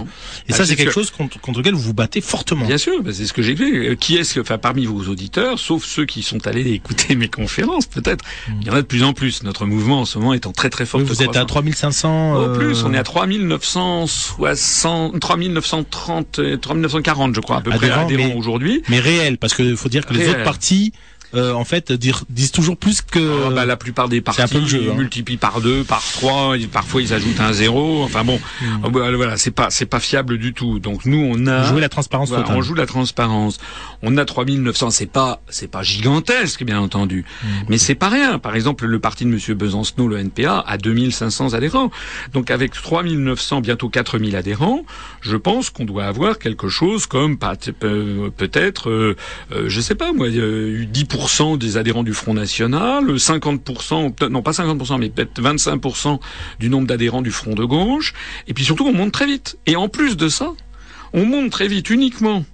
Et ça ah, c'est quelque chose contre, contre, lequel vous vous battez fortement. Bien sûr, c'est ce que j'ai fait. Euh, qui est-ce, enfin parmi vos auditeurs, sauf ceux qui sont allés écouter mes conférences peut-être, mmh. il y en a de plus en plus. Notre mouvement en ce moment étant très très fort. vous êtes à 3500. plus France, on est à 3960, 3930, 3940, je crois, à peu près Adhérents, adhérents mais- aujourd'hui. Mais réel, parce que faut dire que les Réel. autres partis, euh, en fait dire, disent toujours plus que. Ah bah, la plupart des parties un peu le jeu, hein. multiplient par deux, par trois, parfois ils ajoutent un zéro. Enfin bon, hmm. euh, bah, voilà, c'est pas c'est pas fiable du tout. Donc nous on a joué la transparence. On joue la transparence. On a 3900, c'est pas c'est pas gigantesque bien entendu, mmh. mais c'est pas rien. Par exemple, le parti de Monsieur Besancenot, le NPA, a 2500 adhérents. Donc avec 3900, bientôt 4000 adhérents, je pense qu'on doit avoir quelque chose comme euh, peut-être, euh, euh, je sais pas moi, 10% 20% des adhérents du Front National, 50%, non pas 50%, mais peut-être 25% du nombre d'adhérents du Front de gauche. Et puis surtout, on monte très vite. Et en plus de ça, on monte très vite uniquement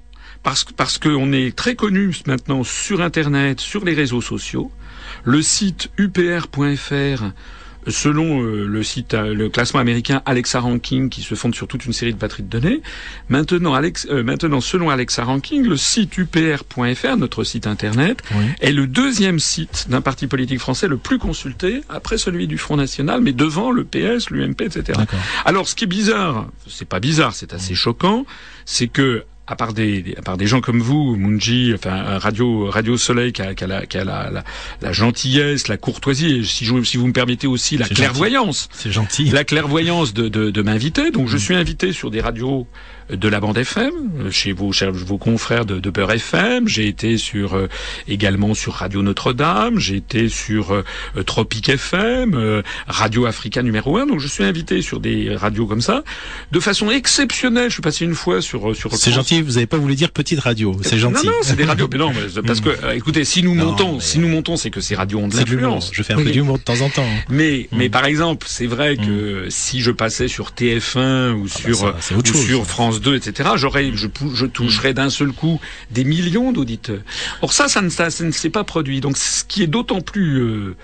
parce, parce qu'on est très connu maintenant sur Internet, sur les réseaux sociaux. Le site upr.fr selon euh, le site, euh, le classement américain Alexa Ranking, qui se fonde sur toute une série de batteries de données, maintenant, Alex, euh, maintenant selon Alexa Ranking, le site upr.fr, notre site Internet, Oui. est le deuxième site d'un parti politique français le plus consulté, après celui du Front National, mais devant le PS, l'UMP, etc. Alors, ce qui est bizarre, c'est pas bizarre, c'est assez choquant, c'est que à part des, à part des gens comme vous, Munji, enfin euh, Radio Radio Soleil, qui a, qui a la, qui a la, la, la gentillesse, la courtoisie, et si, je, si vous me permettez aussi la clairvoyance, C'est gentil. la clairvoyance de, de, de m'inviter. Donc, je suis invité sur des radios de la bande FM, euh, chez vos, chez vos confrères de, de Beurre FM. J'ai été sur euh, également sur Radio Notre-Dame. J'ai été sur euh, euh, Tropique FM, euh, Radio Africa numéro 1. Donc, je suis invité sur des radios comme ça, de façon exceptionnelle. Je suis passé une fois sur euh, sur. C'est France- gentil. Vous avez pas voulu dire petite radio. C'est gentil. Non, non, c'est des radios. Mais non, mais parce que euh, écoutez, si nous Non, montons, mais- si nous montons, c'est que ces radios ont de l'influence. Je fais un peu d'humour de temps en temps. Mais, Mm. mais par exemple, c'est vrai que si je passais sur TF1 ou sur, bah ça, c'est autre ou sur ça. France 2, etc., je, je toucherais d'un seul coup des millions d'auditeurs. Or ça, ça ne, s'est pas produit. Donc, ce qui est d'autant plus, euh,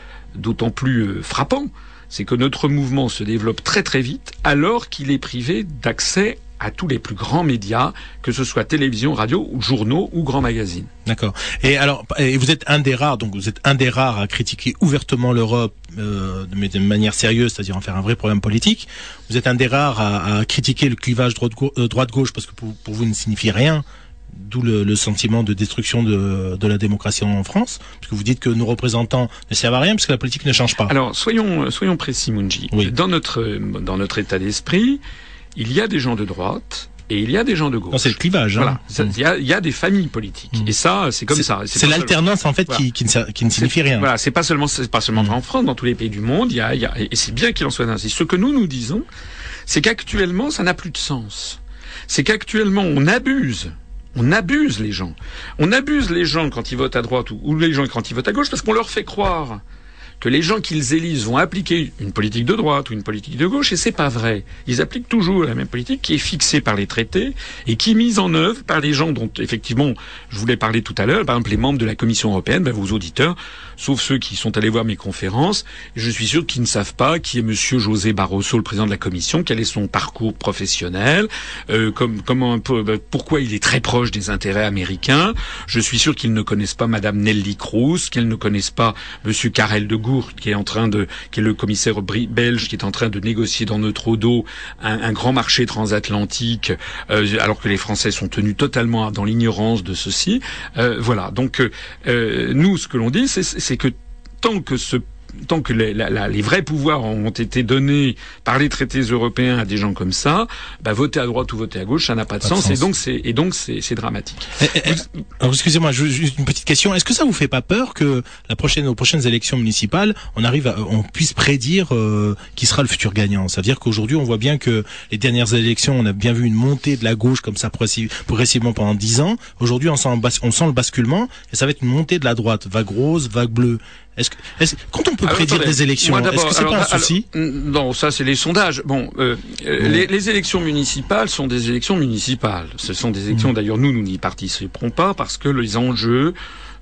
euh, frappant, c'est que notre mouvement se développe très très vite, alors qu'il est privé d'accès à tous les plus grands médias, que ce soit télévision, radio, ou journaux ou grands magazines. D'accord. Et alors, et vous êtes un des rares, donc vous êtes un des rares à critiquer ouvertement l'Europe, euh, de manière sérieuse, c'est-à-dire en faire un vrai problème politique. Vous êtes un des rares à, à critiquer le clivage droite-gauche, euh, droite-gauche parce que pour, pour vous il ne signifie rien. D'où le, le sentiment de destruction de, de la démocratie en France, parce que vous dites que nos représentants ne servent à rien, parce que la politique ne change pas. Alors, soyons, soyons précis, Munji. Oui. Dans notre, dans notre état d'esprit, il y a des gens de droite et il y a des gens de gauche. non, c'est le clivage. hein. Voilà. Ça, Il y, a, il y a des familles politiques. Mm. Et ça, c'est comme ça. C'est l'alternance en fait Voilà. qui, qui, ne, qui ne signifie rien. Voilà, c'est pas seulement, c'est pas seulement Mm. en France, dans tous les pays du monde, il y a, il y a et c'est bien qu'il en soit ainsi. Ce que nous nous disons, c'est qu'actuellement, ça n'a plus de sens. C'est qu'actuellement, on abuse. On abuse les gens. On abuse les gens quand ils votent à droite ou, ou les gens quand ils votent à gauche parce qu'on leur fait croire que les gens qu'ils élisent vont appliquer une politique de droite ou une politique de gauche, et c'est pas vrai. Ils appliquent toujours la même politique qui est fixée par les traités et qui est mise en œuvre par les gens dont, effectivement, je voulais parler tout à l'heure, par exemple les membres de la Commission européenne, ben, vos auditeurs, sauf ceux qui sont allés voir mes conférences, je suis sûr qu'ils ne savent pas qui est Monsieur José Barroso, le président de la Commission, quel est son parcours professionnel, euh, comme, comment ben, pourquoi il est très proche des intérêts américains. Je suis sûr qu'ils ne connaissent pas Madame Nelly Cruz, qu'ils ne connaissent pas Monsieur Karel de Gour, qui est en train de, qui est le commissaire belge, qui est en train de négocier dans notre dos un, un grand marché transatlantique, euh, alors que les Français sont tenus totalement dans l'ignorance de ceci. Euh, voilà. Donc euh, euh, nous, ce que l'on dit, c'est- c'est que tant que ce tant que les, la- la- les vrais pouvoirs ont été donnés par les traités européens à des gens comme ça, bah, voter à droite ou voter à gauche, ça n'a pas de Pas de sens, sens. et donc c'est et donc c'est c'est dramatique. Eh, eh, eh, excusez-moi, ju- juste une petite question. Est-ce que ça vous fait pas peur que la prochaine, aux prochaines élections municipales, on arrive, à, on puisse prédire euh, qui sera le futur gagnant? Ça veut dire qu'aujourd'hui, on voit bien que les dernières élections, on a bien vu une montée de la gauche comme ça progressi- progressivement pendant dix ans. Aujourd'hui, sent, on sent le basculement et ça va être une montée de la droite, vague rose, vague bleue. Est-ce que, est-ce- quand on peut Alors, prédire attendez, des élections, est-ce que c'est pas un alors, souci? Non, ça c'est les sondages. Bon, euh, euh. Les, les élections municipales sont des élections municipales. Ce sont des élections, Mm. d'ailleurs, nous, nous n'y participerons pas parce que les enjeux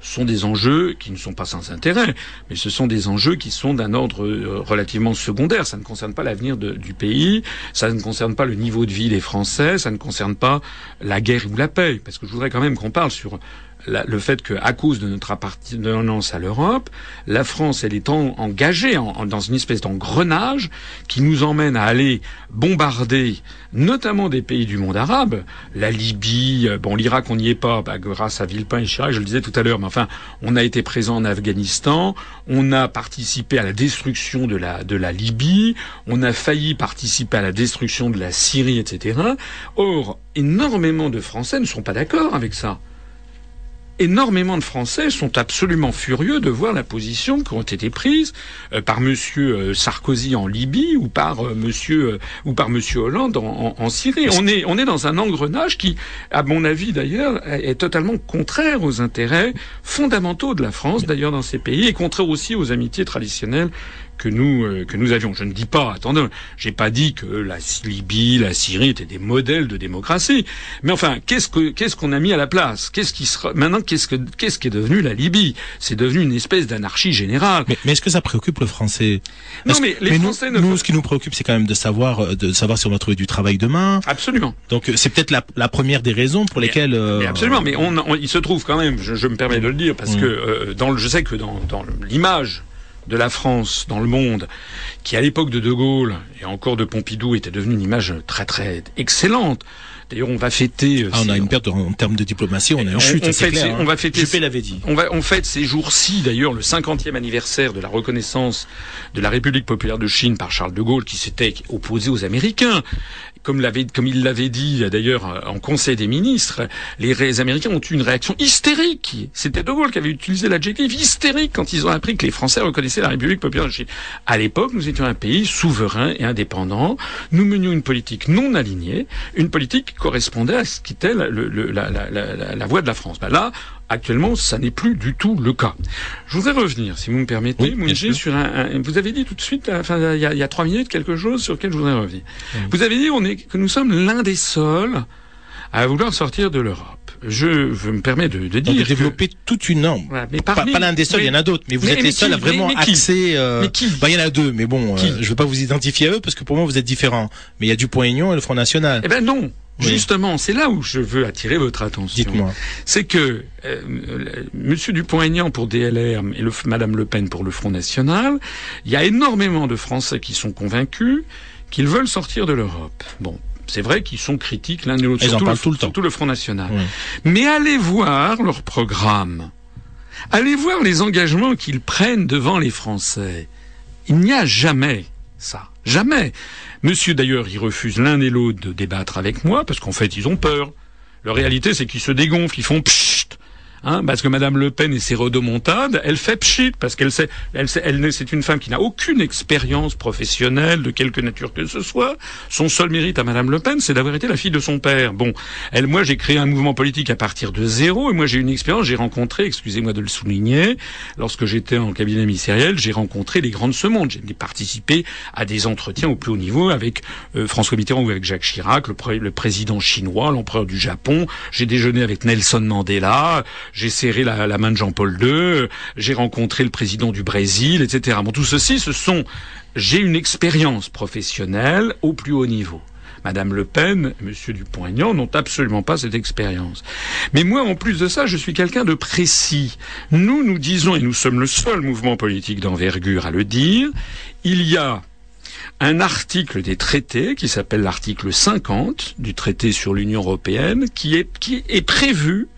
sont des enjeux qui ne sont pas sans intérêt, mais ce sont des enjeux qui sont d'un ordre euh, relativement secondaire. Ça ne concerne pas l'avenir du pays, ça ne concerne pas le niveau de vie des Français, ça ne concerne pas la guerre ou la paix. Parce que je voudrais quand même qu'on parle sur le fait que, à cause de notre appartenance à l'Europe, la France, elle est engagée dans une espèce d'engrenage qui nous emmène à aller bombarder, notamment des pays du monde arabe, la Libye, euh, bon, l'Irak, on n'y est pas, bah, grâce à Villepin et Chirac, je le disais tout à l'heure, mais enfin, on a été présent en Afghanistan, on a participé à la destruction de la, de la Libye, on a failli participer à la destruction de la Syrie, etc. Or, énormément de Français ne sont pas d'accord avec ça énormément de Français sont absolument furieux de voir la position qui ont été prise euh, par Monsieur euh, Sarkozy en Libye ou par euh, Monsieur ou par Monsieur Hollande en, Syrie. On est on est dans un engrenage qui, à mon avis d'ailleurs, est totalement contraire aux intérêts fondamentaux de la France d'ailleurs dans ces pays et contraire aussi aux amitiés traditionnelles que nous euh, que nous avions. Je ne dis pas, attendez, j'ai pas dit que la Libye, la Syrie étaient des modèles de démocratie, mais enfin, qu'est-ce que qu'est-ce qu'on a mis à la place? Qu'est-ce qui sera maintenant Qu'est-ce que qu'est-ce qui est devenu la Libye? C'est devenu une espèce d'anarchie générale. Mais, mais est-ce que ça préoccupe le Français? Non, mais les Français nous, nous, ce qui nous préoccupe, c'est quand même de savoir euh, de savoir si on va trouver du travail demain. Absolument. Donc euh, c'est peut-être la, la, première des raisons pour lesquelles. Mais absolument, mais on, il se trouve quand même. Je, je me permets de le dire parce que dans le, je sais que dans, dans l'image de la France dans le monde, qui à l'époque de De Gaulle et encore de Pompidou était devenue une image très très excellente. D'ailleurs, on va fêter. Euh, ah, on a une perte en, termes de diplomatie, on est en chute, c'est clair. On va fêter. l'avait dit. On va, on fête ces jours-ci, d'ailleurs, le 50e anniversaire de la reconnaissance de la République populaire de Chine par Charles de Gaulle, qui s'était opposé aux Américains comme, l'avait, comme il l'avait dit d'ailleurs en Conseil des ministres, les Américains ont eu une réaction hystérique. C'était De Gaulle qui avait utilisé l'adjectif hystérique quand ils ont appris que les Français reconnaissaient la République populaire de Chine. À l'époque, nous étions un pays souverain et indépendant. Nous menions une politique non alignée, une politique qui correspondait à ce qu'était la, la, la, la, voie de la France. Ben là, Actuellement, ça n'est plus du tout le cas. Je voudrais revenir, si vous me permettez, sur un, Vous avez dit tout de suite, enfin, il y, a, il y a trois minutes, quelque chose sur lequel je voudrais revenir. Vous avez dit on est, que nous sommes l'un des seuls à vouloir sortir de l'Europe. Je, me permets de, de dire. Développer toute une norme. mais pas, l'un des seuls, il y en a d'autres, mais vous êtes les seuls à vraiment axer. Euh... qui bah, il y en a deux, mais bon, euh, je ne veux pas vous identifier à eux parce que pour moi vous êtes différents. Mais il y a du Point Union et le Front National. Eh ben non. Justement, c'est là où je veux attirer votre attention. Dites-moi. C'est que euh, Monsieur Dupont-Aignan pour DLR et le, Madame Le Pen pour le Front National, il y a énormément de Français qui sont convaincus qu'ils veulent sortir de l'Europe. Bon, c'est vrai qu'ils sont critiques l'un de l'autre, surtout, le, tout le, surtout le Front National. Mais allez voir leur programme. Allez voir les engagements qu'ils prennent devant les Français. Il n'y a jamais ça. Jamais. Monsieur, d'ailleurs, il refuse l'un et l'autre de débattre avec moi, parce qu'en fait, ils ont peur. La réalité, c'est qu'ils se dégonflent, ils font pchit, Hein, parce que Madame Le Pen et ses rodomontades, elle fait pchit parce qu'elle sait, elle, sait, elle c'est une femme qui n'a aucune expérience professionnelle de quelque nature que ce soit. Son seul mérite à Madame Le Pen, c'est d'avoir été la fille de son père. Bon, elle, moi, j'ai créé un mouvement politique à partir de zéro et moi, j'ai une expérience. J'ai rencontré, excusez-moi de le souligner, lorsque j'étais en cabinet ministériel, j'ai rencontré les grands de ce monde. J'ai participé à des entretiens au plus haut niveau avec euh, François Mitterrand ou avec Jacques Chirac, le président chinois, l'empereur du Japon. J'ai déjeuné avec Nelson Mandela j'ai serré la, main de Jean-Paul II, j'ai rencontré le président du Brésil, etc. Bon, tout ceci, ce sont, j'ai une expérience professionnelle au plus haut niveau. Madame Le Pen Monsieur Dupont-Aignan n'ont absolument pas cette expérience. Mais moi, en plus de ça, je suis quelqu'un de précis. Nous, nous disons, et nous sommes le seul mouvement politique d'envergure à le dire, il y a un article des traités qui s'appelle l'article 50 du traité sur l'Union européenne qui est, qui est prévu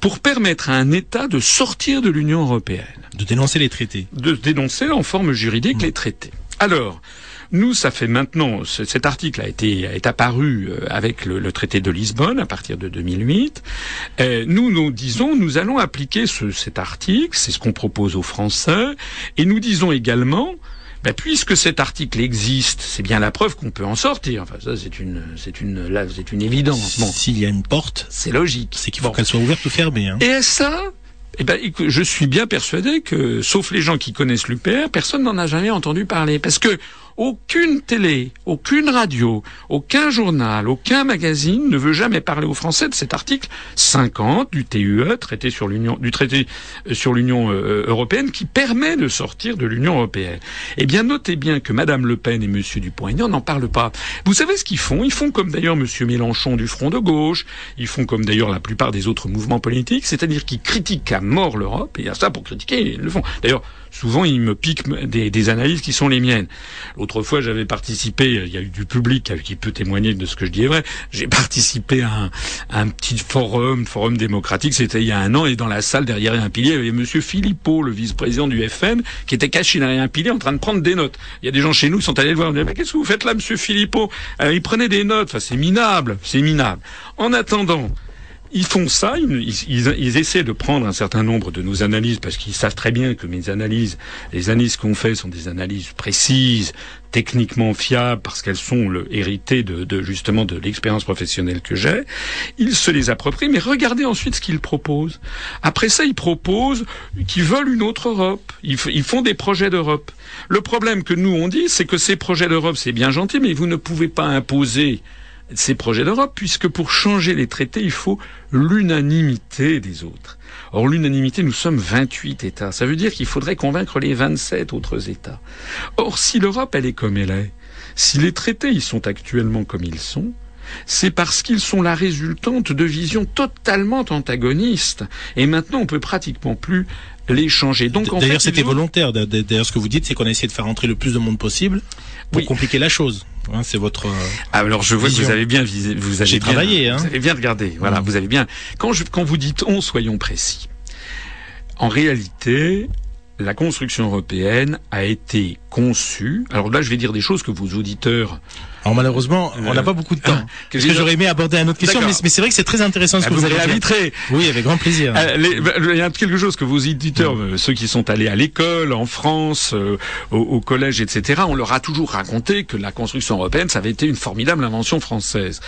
pour permettre à un État de sortir de l'Union européenne. De dénoncer les traités. De dénoncer en forme juridique les traités. Alors, nous, ça fait maintenant, cet article a été est apparu euh, avec le, traité de Lisbonne à partir de 2008. Euh, nous, nous disons, nous allons appliquer ce, cet article, c'est ce qu'on propose aux Français, et nous disons également ben, puisque cet article existe, c'est bien la preuve qu'on peut en sortir. Enfin, ça, c'est une, c'est une, là, c'est une évidence. Bon. S'il y a une porte, c'est logique. C'est qu'il faut qu'elle soit ouverte ou fermée. Hein. Et ça, eh ben, je suis bien persuadé que, sauf les gens qui connaissent l'UPR, personne n'en a jamais entendu parler. Parce que Aucune télé, aucune radio, aucun journal, aucun magazine ne veut jamais parler aux Français de cet article 50 du TUE, traité sur l'Union, du traité euh, sur l'Union euh, européenne, qui permet de sortir de l'Union européenne. Eh bien, notez bien que Madame Le Pen et Monsieur Dupont-Aignan n'en parlent pas. Vous savez ce qu'ils font? Ils font comme d'ailleurs Monsieur Mélenchon du Front de gauche. Ils font comme d'ailleurs la plupart des autres mouvements politiques, c'est-à-dire qu'ils critiquent à mort l'Europe. Et à ça, pour critiquer, ils le font. D'ailleurs, souvent ils me piquent des, des, analyses qui sont les miennes. L'autre fois, j'avais participé, il y a eu du public qui peut témoigner de ce que je dis est vrai. J'ai participé à un, un, petit forum, forum démocratique, c'était il y a un an, et dans la salle derrière un pilier, il y avait Monsieur Philippot, le vice-président du FN, qui était caché derrière un pilier en train de prendre des notes. Il y a des gens chez nous qui sont allés le voir, mais qu'est-ce que vous faites là, Monsieur Philippot? Alors, Il prenait des notes, enfin c'est minable, c'est minable. En attendant, ils font ça, ils, ils, ils, essaient de prendre un certain nombre de nos analyses parce qu'ils savent très bien que mes analyses, les analyses qu'on fait sont des analyses précises, techniquement fiables parce qu'elles sont le, héritées de, de, justement de l'expérience professionnelle que j'ai. Ils se les approprient, mais regardez ensuite ce qu'ils proposent. Après ça, ils proposent qu'ils veulent une autre Europe. Ils, ils font des projets d'Europe. Le problème que nous on dit, c'est que ces projets d'Europe, c'est bien gentil, mais vous ne pouvez pas imposer ces projets d'Europe, puisque pour changer les traités, il faut l'unanimité des autres. Or, l'unanimité, nous sommes 28 États. Ça veut dire qu'il faudrait convaincre les 27 autres États. Or, si l'Europe, elle est comme elle est, si les traités, ils sont actuellement comme ils sont, c'est parce qu'ils sont la résultante de visions totalement antagonistes. Et maintenant, on peut pratiquement plus les changer. Donc, d'ailleurs, c'était volontaire. D'ailleurs, ce que vous dites, c'est qu'on a essayé de faire entrer le plus de monde possible pour oui. compliquer la chose. Hein, c'est votre. Alors je vois que vous avez bien visé, vous avez bien, travaillé, hein. vous avez bien regardé. Voilà, mmh. vous avez bien. Quand je, quand vous dites on, soyons précis. En réalité, la construction européenne a été conçue. Alors là, je vais dire des choses que vos auditeurs. Alors malheureusement, on n'a pas beaucoup de temps. Que j'aurais aimé aborder une autre question, mais, mais c'est vrai que c'est très intéressant ce que vous, avez invité. Oui, avec grand plaisir. Euh, les, il y a quelque chose que vos auditeurs, ceux qui sont allés à l'école, en France, euh, au, au, collège, etc., on leur a toujours raconté que la construction européenne, ça avait été une formidable invention française.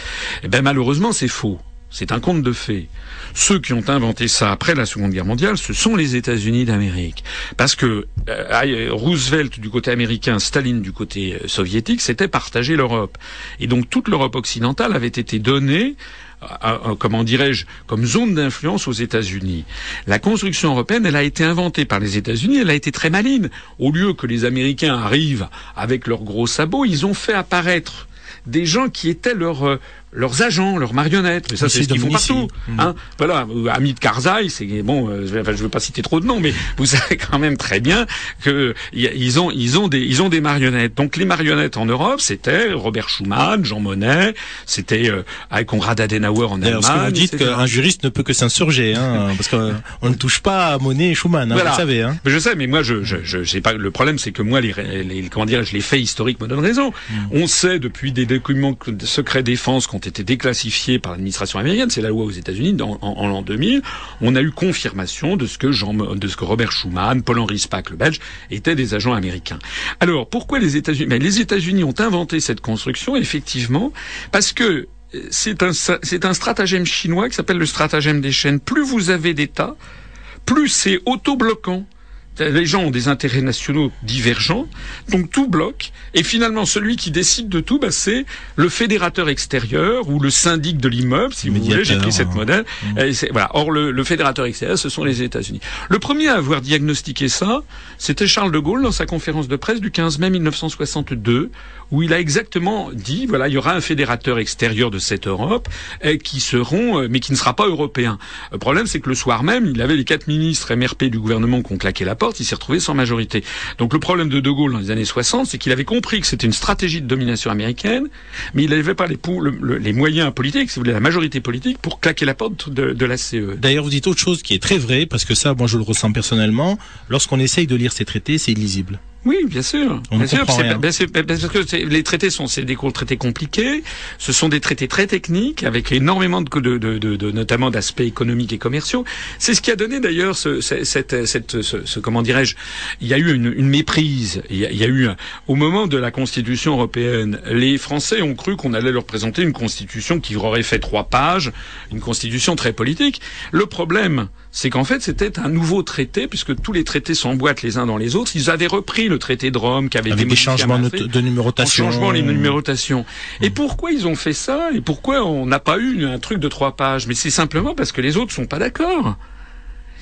Eh ben malheureusement, c'est faux. C'est un conte de fées. Ceux qui ont inventé ça après la Seconde Guerre mondiale, ce sont les États-Unis d'Amérique. Parce que euh, Roosevelt du côté américain, Staline du côté euh, soviétique, c'était partager l'Europe. Et donc toute l'Europe occidentale avait été donnée euh, comment dirais-je, comme zone d'influence aux États-Unis. La construction européenne, elle a été inventée par les États-Unis, elle a été très maline. Au lieu que les Américains arrivent avec leurs gros sabots, ils ont fait apparaître des gens qui étaient leurs leurs agents, leurs marionnettes. Mais ça, c'est ce qu'ils font partout. Hein voilà, Hamid Karzai, c'est bon. Euh, je ne veux pas citer trop de noms, mais vous savez quand même très bien que ils ont ils ont des ils ont des marionnettes. Donc les marionnettes en Europe, c'était Robert Schuman, Jean Monnet, c'était euh, Konrad Adenauer en Allemagne. Ce que vous dites qu'un juriste ne peut que s'insurger, hein, parce qu'on ne touche pas à Monnet et Schuman, hein, voilà. vous savez. Hein. Je sais, mais moi, je, je, je sais pas. Le problème, c'est que moi, les, les comment dire, les faits historiques me donnent raison. Mm. On sait depuis des documents de secret défense ont été déclassifiés par l'administration américaine, c'est la loi aux États-Unis en, en, en l'an 2000, on a eu confirmation de ce que Jean, de ce que Robert Schuman, Paul-Henri Spack, le Belge, étaient des agents américains. Alors pourquoi les États-Unis Mais les États-Unis ont inventé cette construction effectivement parce que c'est un, c'est un stratagème chinois qui s'appelle le stratagème des chaînes. Plus vous avez d'États, plus c'est auto-bloquant les gens ont des intérêts nationaux divergents, donc tout bloque, et finalement celui qui décide de tout, bah, c'est le fédérateur extérieur ou le syndic de l'immeuble, si vous voulez, j'ai pris cette modèle. Mmh. voilà. Or le, le, fédérateur extérieur, ce sont les États-Unis. Le premier à avoir diagnostiqué ça, c'était Charles de Gaulle dans sa conférence de presse du 15 mai 1962, où il a exactement dit, voilà, il y aura un fédérateur extérieur de cette Europe, et qui seront, mais qui ne sera pas européen. Le problème, c'est que le soir même, il avait les quatre ministres MRP du gouvernement qui ont claqué la porte il s'est retrouvé sans majorité. Donc le problème de De Gaulle dans les années 60, c'est qu'il avait compris que c'était une stratégie de domination américaine, mais il n'avait pas les, le, le, les, moyens politiques, si vous voulez, la majorité politique, pour claquer la porte de, de la CE. D'ailleurs, vous dites autre chose qui est très vrai, parce que ça, moi je le ressens personnellement, lorsqu'on essaye de lire ces traités, c'est illisible. Oui, bien sûr. On bien sûr, rien. parce que les traités sont c'est des traités compliqués. Ce sont des traités très techniques avec énormément de, de, de, de notamment d'aspects économiques et commerciaux. C'est ce qui a donné d'ailleurs ce, cette, cette, ce, ce, comment dirais-je Il y a eu une, une méprise. Il y, a, il y, a, eu au moment de la Constitution européenne, les Français ont cru qu'on allait leur présenter une Constitution qui aurait fait trois pages, une Constitution très politique. Le problème, c'est qu'en fait c'était un nouveau traité puisque tous les traités s'emboîtent les uns dans les autres. Ils avaient repris le traité de Rome qui avait Avec des changements de, de numérotation. en changeant les numérotations. Et pourquoi ils ont fait ça? Et pourquoi on n'a pas eu un truc de trois pages? Mais c'est simplement parce que les autres sont pas d'accord.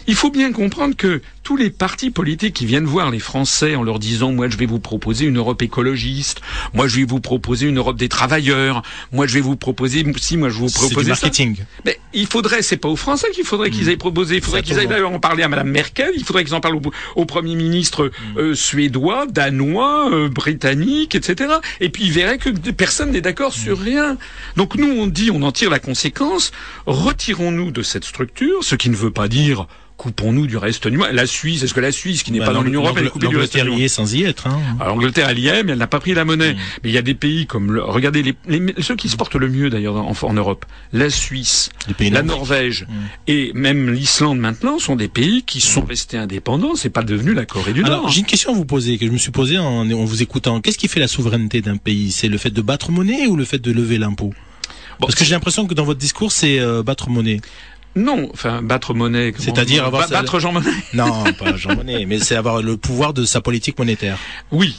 Il faut bien comprendre que tous les partis politiques qui viennent voir les Français en leur disant moi je vais vous proposer une Europe écologiste, moi je vais vous proposer une Europe des travailleurs, moi je vais vous proposer si moi je vous C'est du propose ça. marketing. Mais il faudrait, c'est pas aux Français qu'il faudrait qu'ils aient proposé. Il faudrait qu'ils aillent d'ailleurs en parler à Madame Merkel. Il faudrait qu'ils en parlent au, au Premier ministre euh, suédois, danois, euh, britannique, etc. Et puis ils verraient que personne n'est d'accord sur rien. Donc nous on dit, on en tire la conséquence. Retirons-nous de cette structure, ce qui ne veut pas dire coupons-nous du reste. La Suisse, est-ce que la Suisse, qui n'est Bah, pas dans l'Union européenne, est coupée du reste du L'Angleterre y est sans y être. Hein. l'Angleterre, elle y est, mais elle n'a pas pris la monnaie. Mm. Mais il y a des pays comme, le, regardez, les, les- ceux qui se portent le mieux d'ailleurs en, en Europe, la Suisse, Les pays la. Norvège Mm. et même l'Islande maintenant sont des pays qui sont restés indépendants. C'est pas devenu la Corée du Alors, Nord. j'ai une question à vous poser, que je me suis posée en, en vous écoutant. Qu'est-ce qui fait la souveraineté d'un pays? C'est le fait de battre monnaie ou le fait de lever l'impôt? Bon, Parce que j'ai l'impression que dans votre discours, c'est euh, battre monnaie. Non, enfin battre monnaie. comment- C'est-à-dire avoir Ba- sa- battre Jean Monnet. Non, pas Jean Monnet, mais c'est avoir le pouvoir de sa politique monétaire. Oui.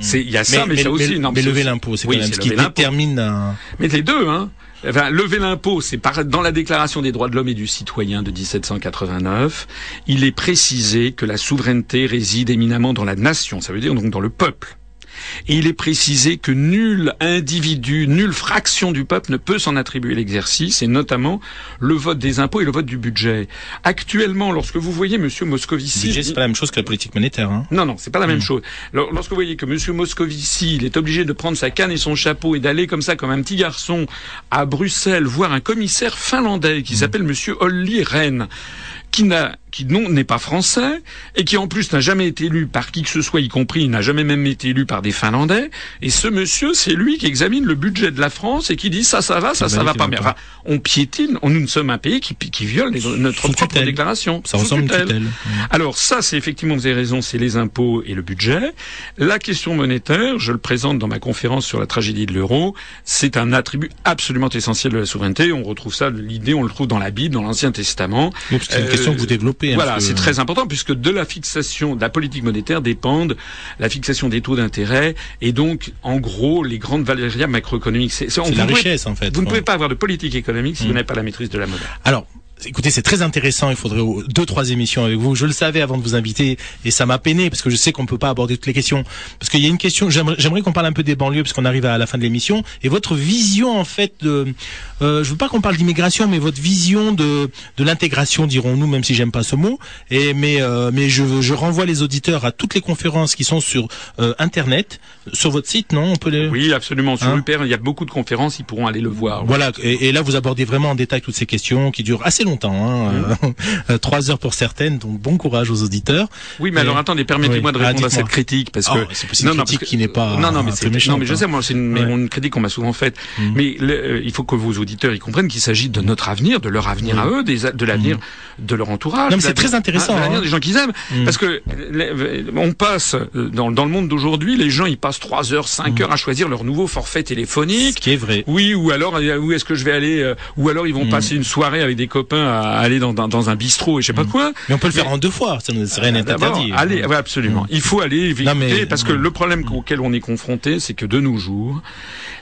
C'est, il y a ça, mais, ça aussi. non, mais c'est lever l'impôt, c'est Oui, quand même ce qui détermine un... Mais les deux, hein. Enfin, lever l'impôt, c'est par- dans la Déclaration des droits de l'homme et du citoyen de 1789. Il est précisé que la souveraineté réside éminemment dans la nation, ça veut dire donc dans le peuple. Et il est précisé que nul individu, nulle fraction du peuple ne peut s'en attribuer l'exercice, et notamment le vote des impôts et le vote du budget. Actuellement, lorsque vous voyez Monsieur Le Moscovici, budget, c'est pas la même chose que la politique monétaire. Hein. non, non, c'est pas la Mm. même chose. Alors, lorsque vous voyez que Monsieur Moscovici, il est obligé de prendre sa canne et son chapeau et d'aller comme ça, comme un petit garçon, à Bruxelles, voir un commissaire finlandais Mm. qui s'appelle Monsieur Olli Rehn, qui n'a, qui non n'est pas français et qui en plus n'a jamais été élu par qui que ce soit, y compris, il n'a jamais même été élu par des Finlandais. Et ce monsieur, c'est lui qui examine le budget de la France et qui dit ça, ça va, ça, va, va ça pas. va Mais pas. enfin, on piétine. On, nous sommes un pays qui, qui viole les- notre Sous propre tutelle. déclaration. Ça Sous ressemble tutelle. tutelle. Alors ça, c'est effectivement, vous avez raison, c'est les impôts et le budget. La question monétaire, je le présente dans ma conférence sur la tragédie de l'euro, c'est un attribut absolument essentiel de la souveraineté. On retrouve ça, l'idée, on le trouve dans la Bible, dans l'Ancien Testament. Question que vous développez. hein, Voilà, que- c'est très important puisque de la fixation de la politique monétaire dépendent la fixation des taux d'intérêt et donc, en gros, les grandes variables macroéconomiques. C'est la pouvez- richesse, en fait. Vous ne pouvez pas avoir de politique économique si Mm. vous n'avez pas la maîtrise de la monnaie. Alors, écoutez, c'est très intéressant. Il faudrait au- deux, trois émissions avec vous. Je le savais avant de vous inviter et ça m'a peiné parce que je sais qu'on peut pas aborder toutes les questions. Parce qu'il y a une question. J'aimerais j'aimerais qu'on parle un peu des banlieues parce qu'on arrive à la fin de l'émission et votre vision en fait de. Euh, je veux pas qu'on parle d'immigration, mais votre vision de de l'intégration, dirons-nous, même si j'aime pas ce mot. Et mais euh, mais je je renvoie les auditeurs à toutes les conférences qui sont sur euh, internet, sur votre site, non? On peut les. Oui, absolument. Sur Hein? Il y a beaucoup de conférences, ils pourront aller le voir. Voilà, et, et là vous abordez vraiment en détail toutes ces questions qui durent assez longtemps, hein, euh, trois heures pour certaines, donc bon courage aux auditeurs. Oui, mais Et- alors attendez, permettez-moi Oui. de Ah, répondre à cette critique parce Oh, que c'est c'est une critique qui n'est pas non non mais c'est non mais je hein. sais moi c'est une, Ouais. une critique qu'on m'a souvent faite Mhm. mais le- euh, il faut que vos auditeurs y comprennent qu'il s'agit de notre avenir de leur avenir à eux des, de l'avenir de leur entourage Non, mais c'est très intéressant, de l'avenir hein. des gens qu'ils aiment parce que euh, on passe euh, dans, dans le monde d'aujourd'hui les gens ils passent 3 heures 5 Mhm. heures à choisir leur nouveau forfait Ce téléphonique qui est vrai. oui, ou alors euh, où est-ce que je vais aller euh, Ou alors ils vont Mm. passer une soirée avec des copains à aller dans, dans, dans un bistrot et je sais pas Mm. quoi. Mais on peut le faire en deux fois, ça ne c'est rien n'est D'abord, interdit. allez, ouais, absolument. Il faut aller Non, mais- parce que le problème auquel on est confronté, c'est que de nos jours,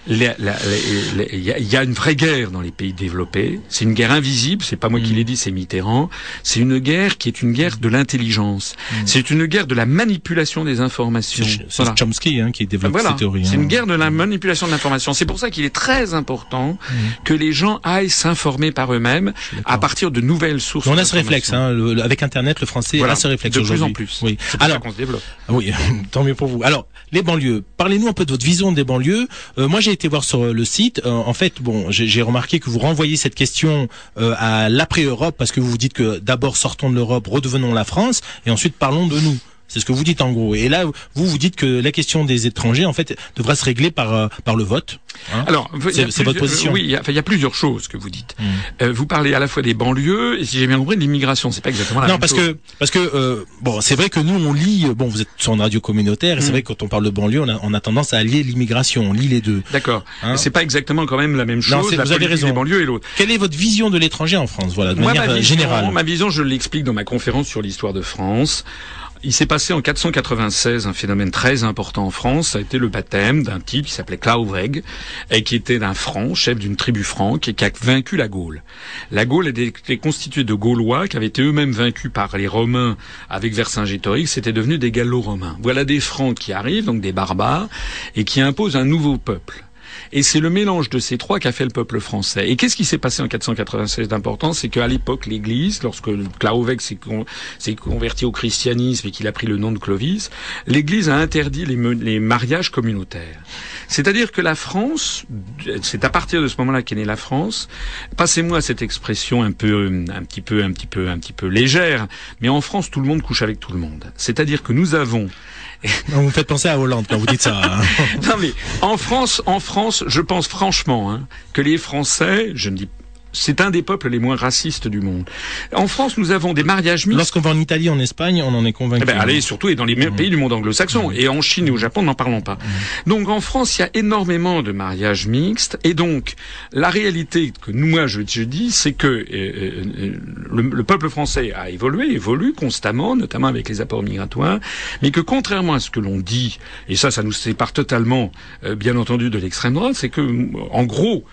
il y, a- une vraie guerre dans les pays développés. C'est une guerre invisible. C'est pas moi qui Mm. l'ai dit, c'est Mitterrand. C'est une guerre qui est une guerre de l'intelligence. C'est une guerre de la manipulation des informations. C'est c'est Voilà. Chomsky hein, qui développe Voilà. cette théorie. C'est hein. une guerre de la manipulation de l'information. C'est pour ça qu'il est très important que les gens aillent s'informer par eux-mêmes à partir de nouvelles sources. On a ce réflexe, hein, le- le- avec Internet, le français Voilà. a ce réflexe de plus en aujourd'hui. plus. Oui. Alors, qu'on se développe. Oui, tant mieux pour vous. Alors, les banlieues. Parlez-nous un peu de votre vision des banlieues. Euh, moi, j'ai été voir sur euh, le site. Euh, en fait, bon, j'ai j'ai remarqué que vous renvoyez cette question euh, à l'après-Europe parce que vous vous dites que d'abord sortons de l'Europe, redevenons la France, et ensuite parlons de nous. C'est ce que vous dites en gros. Et là, vous vous dites que la question des étrangers, en fait, devra se régler par euh, par le vote. Hein Alors, c'est votre position. Oui, il y, a, il y, a, plusieurs choses que vous dites. Hmm. Euh, vous parlez à la fois des banlieues et, si j'ai bien compris, de l'immigration. C'est pas exactement la non, parce que parce que euh, bon, c'est vrai que nous on lit. Bon, vous êtes sur une radio communautaire et c'est hmm. vrai que quand on parle de banlieue, on a, on a tendance à allier l'immigration. On lit les deux. D'accord. Hein c'est pas exactement quand même la même chose. Non, vous avez raison. Des banlieues et l'autre. Quelle est votre vision de l'étranger en France? Voilà, de manière ma générale. Ma vision, je l'explique dans ma conférence sur l'histoire de France. Il s'est passé en 496 un phénomène très important en France. Ça a été le baptême d'un type qui s'appelait Clauveg et qui était d'un franc, chef d'une tribu franque et qui a vaincu la Gaule. La Gaule était constituée de Gaulois qui avaient été eux-mêmes vaincus par les Romains avec Vercingétorix. C'était devenu des Gallo-Romains. Voilà des francs qui arrivent, donc des barbares, et qui imposent un nouveau peuple. Et c'est le mélange de ces trois qu'a fait le peuple français. Et qu'est-ce qui s'est passé en 496 d'important? C'est qu'à l'époque, l'Église, lorsque Claovec s'est converti au christianisme et qu'il a pris le nom de Clovis, l'Église a interdit les, les mariages communautaires. C'est-à-dire que la France, c'est à partir de ce moment-là qu'est née la France. Passez-moi cette expression un peu, un petit peu, un petit peu, un petit peu légère, mais en France, tout le monde couche avec tout le monde. C'est-à-dire que nous avons vous me faites penser à Hollande quand vous dites ça. Hein. non mais en France, en France, je pense franchement hein, que les Français, je ne dis c'est un des peuples les moins racistes du monde. En France, nous avons des mariages mixtes. Lorsqu'on va en Italie, en Espagne, on en est convaincu. Eh ben, allez, surtout et dans les mmh. pays du monde anglo-saxon. Mmh. Et en Chine et au Japon, n'en parlons pas. Mmh. Donc en France, il y a énormément de mariages mixtes. Et donc, la réalité que nous, moi, je, dis, c'est que euh, euh, le, peuple français a évolué, évolue constamment, notamment avec les apports migratoires, mais que contrairement à ce que l'on dit, et ça, ça nous sépare totalement, euh, bien entendu, de l'extrême droite, c'est que, en gros,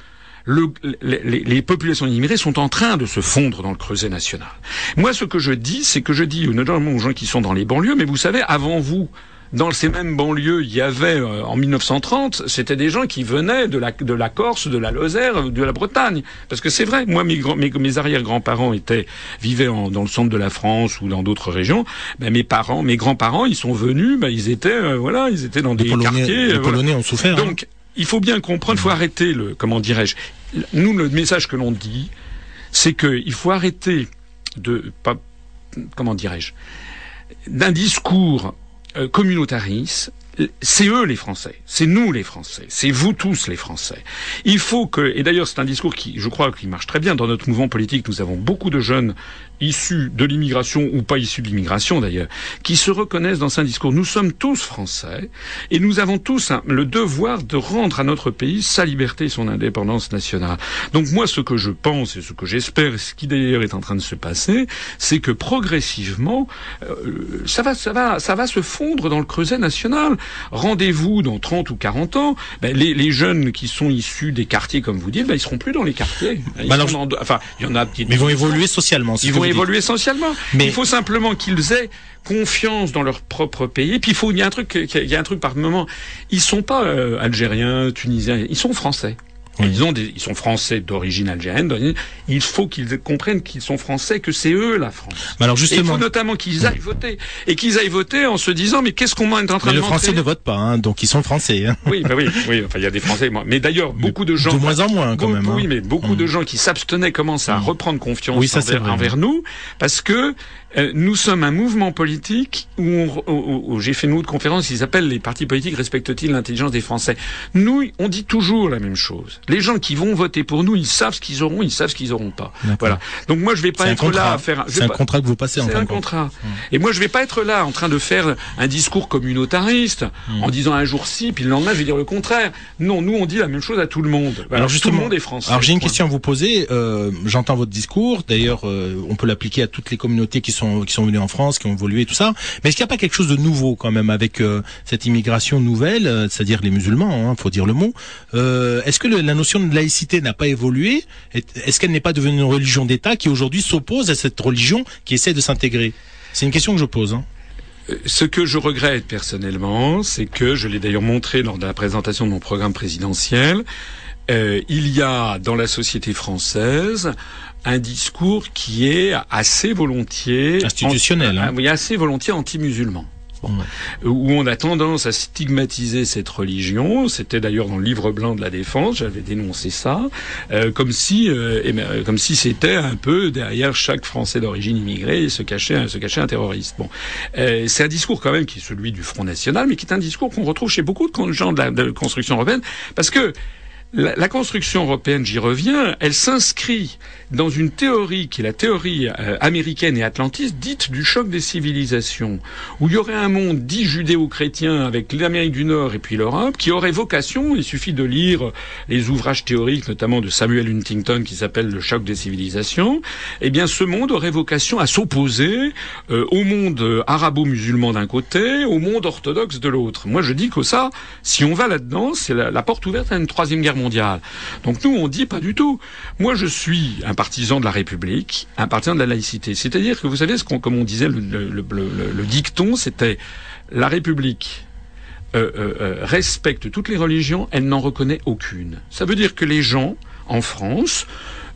le, les, les, populations immigrées sont en train de se fondre dans le creuset national. Moi, ce que je dis, c'est que je dis notamment aux gens qui sont dans les banlieues, mais vous savez, avant vous, dans ces mêmes banlieues, il y avait euh, en 1930, c'était des gens qui venaient de la, de la Corse, de la Lozère, de la Bretagne. Parce que c'est vrai, moi, mes, mes, mes arrière-grands-parents étaient vivaient en, dans le centre de la France ou dans d'autres régions. Ben, mes parents, mes grands-parents, ils sont venus, ben, ils étaient, euh, voilà, ils étaient dans des quartiers. Les euh, Polonais ont souffert. Hein. Il faut bien comprendre, il faut arrêter le, comment dirais-je, nous le message que l'on dit, c'est qu'il faut arrêter de, comment dirais-je, d'un discours euh, communautariste c'est eux les Français, c'est nous les Français, c'est vous tous les Français. Il faut que, et d'ailleurs c'est un discours qui, je crois, qui marche très bien dans notre mouvement politique. Nous avons beaucoup de jeunes issus de l'immigration ou pas issus de l'immigration d'ailleurs, qui se reconnaissent dans ce discours. Nous sommes tous Français et nous avons tous le devoir de rendre à notre pays sa liberté et son indépendance nationale. Donc moi, ce que je pense et ce que j'espère, ce qui d'ailleurs est en train de se passer, c'est que progressivement, euh, ça va, ça va, ça va se fondre dans le creuset national rendez-vous dans 30 ou 40 ans, ben, les, les, jeunes qui sont issus des quartiers, comme vous dites, ben, ils seront plus dans les quartiers. Ils bah enfin, il y en a. Mais ils vont évoluer socialement. Ils vont évoluer. Mais il faut simplement qu'ils aient confiance dans leur propre pays. Puis il faut, il y a un truc, il y a un truc par moment. Ils sont pas euh, algériens, tunisiens, ils sont français. Ils, ont des, ils sont français d'origine algérienne. Il faut qu'ils comprennent qu'ils sont français, que c'est eux la France. Mais alors justement, il faut notamment qu'ils aillent voter et qu'ils aillent voter en se disant mais qu'est-ce qu'on est en train mais de le français ne vote pas, hein, donc ils sont français. Hein. Oui, bah oui, oui. Enfin, il y a des Français. Mais d'ailleurs, beaucoup de gens de moins en moins quand même. Oui, hein. mais beaucoup de mm. gens qui s'abstenaient commencent à mm. reprendre confiance oui, ça, envers, envers nous parce que euh, nous sommes un mouvement politique où, où j'ai fait une autre conférence. Ils appellent les partis politiques respectent-ils l'intelligence des Français? Nous, on dit toujours la même chose. Les gens qui vont voter pour nous, ils savent ce qu'ils auront, ils savent ce qu'ils n'auront pas. Voilà. Donc moi, je vais pas être là à faire. C'est un contrat que vous passez en C'est un contrat. Et moi, je vais pas être là en train de faire un discours communautariste en disant un jour ci, puis le lendemain, je vais dire le contraire. Non, nous, on dit la même chose à tout le monde. Alors justement, tout le monde est français. Alors j'ai une question à vous poser. Euh, J'entends votre discours. D'ailleurs, euh, on peut l'appliquer à toutes les communautés qui sont qui sont venus en France, qui ont évolué, tout ça. Mais est-ce qu'il n'y a pas quelque chose de nouveau quand même avec euh, cette immigration nouvelle, euh, c'est-à-dire les musulmans, hein, faut dire le mot. Euh, est-ce que la notion de laïcité n'a pas évolué? Est-ce qu'elle n'est pas devenue une religion d'État qui aujourd'hui s'oppose à cette religion qui essaie de s'intégrer? C'est une question que je pose. Hein. Ce que je regrette personnellement, c'est que je l'ai d'ailleurs montré lors de la présentation de mon programme présidentiel, il y a dans la société française un discours qui est assez volontiers institutionnel, hein. oui, assez volontiers anti-musulman. où on a tendance à stigmatiser cette religion. C'était d'ailleurs dans le livre blanc de la défense, j'avais dénoncé ça, euh, comme si, euh, euh, comme si c'était un peu derrière chaque Français d'origine immigrée se cachait, se cachait un terroriste. Bon, c'est un discours quand même qui est celui du Front National, mais qui est un discours qu'on retrouve chez beaucoup de gens de la de construction européenne, parce que la, construction européenne, j'y reviens, elle s'inscrit dans une théorie qui est la théorie euh, américaine et atlantiste dite du choc des civilisations, où il y aurait un monde dit judéo-chrétien avec l'Amérique du Nord et puis l'Europe, qui aurait vocation, il suffit de lire les ouvrages théoriques, notamment de Samuel Huntington, qui s'appelle Le choc des civilisations, eh bien ce monde aurait vocation à s'opposer euh, au monde arabo-musulman d'un côté, au monde orthodoxe de l'autre. Moi je dis que ça, si on va là-dedans, c'est la, la porte ouverte à une troisième guerre mondiale donc nous, on dit pas du tout. Moi, je suis un partisan de la République, un partisan de la laïcité. C'est-à-dire que vous savez, ce qu'on, comme on disait, le, dicton, c'était la République. Euh, euh, euh, respecte toutes les religions, elle n'en reconnaît aucune. Ça veut dire que les gens en France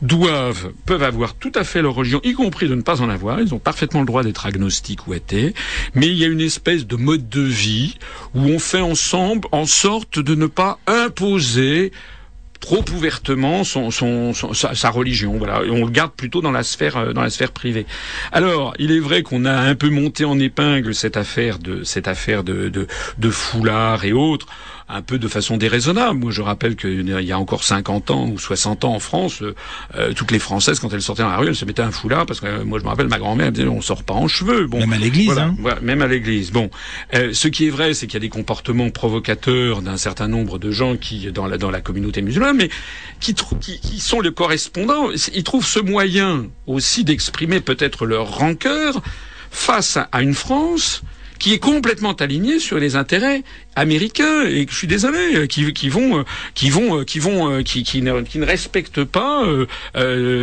doivent, peuvent avoir tout à fait leur religion, y compris de ne pas en avoir. Ils ont parfaitement le droit d'être agnostiques ou athées. Mais il y a une espèce de mode de vie où on fait ensemble en sorte de ne pas imposer trop ouvertement son, son, sa, religion. Voilà, on le garde plutôt dans la sphère euh, dans la sphère privée. Alors, il est vrai qu'on a un peu monté en épingle cette affaire de cette affaire de, de, de foulard et autres un peu de façon déraisonnable. Moi, je rappelle qu'il y a encore 50 ans ou 60 ans en France, euh, euh, toutes les Françaises, quand elles sortaient dans la rue, elles se mettaient un foulard parce que euh, moi, je me rappelle, ma grand-mère disait on sort pas en cheveux. Bon, même à l'église. hein. même à l'église. Bon, ce qui est vrai, c'est qu'il y a des comportements provocateurs d'un certain nombre de gens qui dans la dans la communauté musulmane, mais qui, qui, qui sont les correspondants. Ils trouvent ce moyen aussi d'exprimer peut-être leur rancœur face à une France qui est complètement aligné sur les intérêts américains et je suis désolé euh, qui, qui vont euh, qui vont euh, qui vont qui, qui, ne, qui ne respectent pas euh,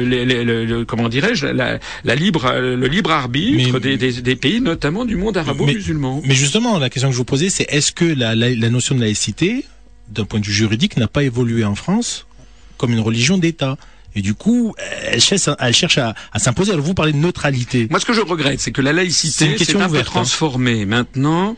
les, les, comment dirais-je la, la, libre le libre arbitre des, des, des, pays notamment du monde arabo-musulman. Mais, justement la question que je vous posais c'est est-ce que la, la, la notion de laïcité d'un point de vue juridique n'a pas évolué en France comme une religion d'État? Et du coup, elle cherche, elle cherche à, à s'imposer. Alors vous parlez de neutralité. Moi, ce que je regrette, c'est que la laïcité s'est un peu hein. transformée. Maintenant,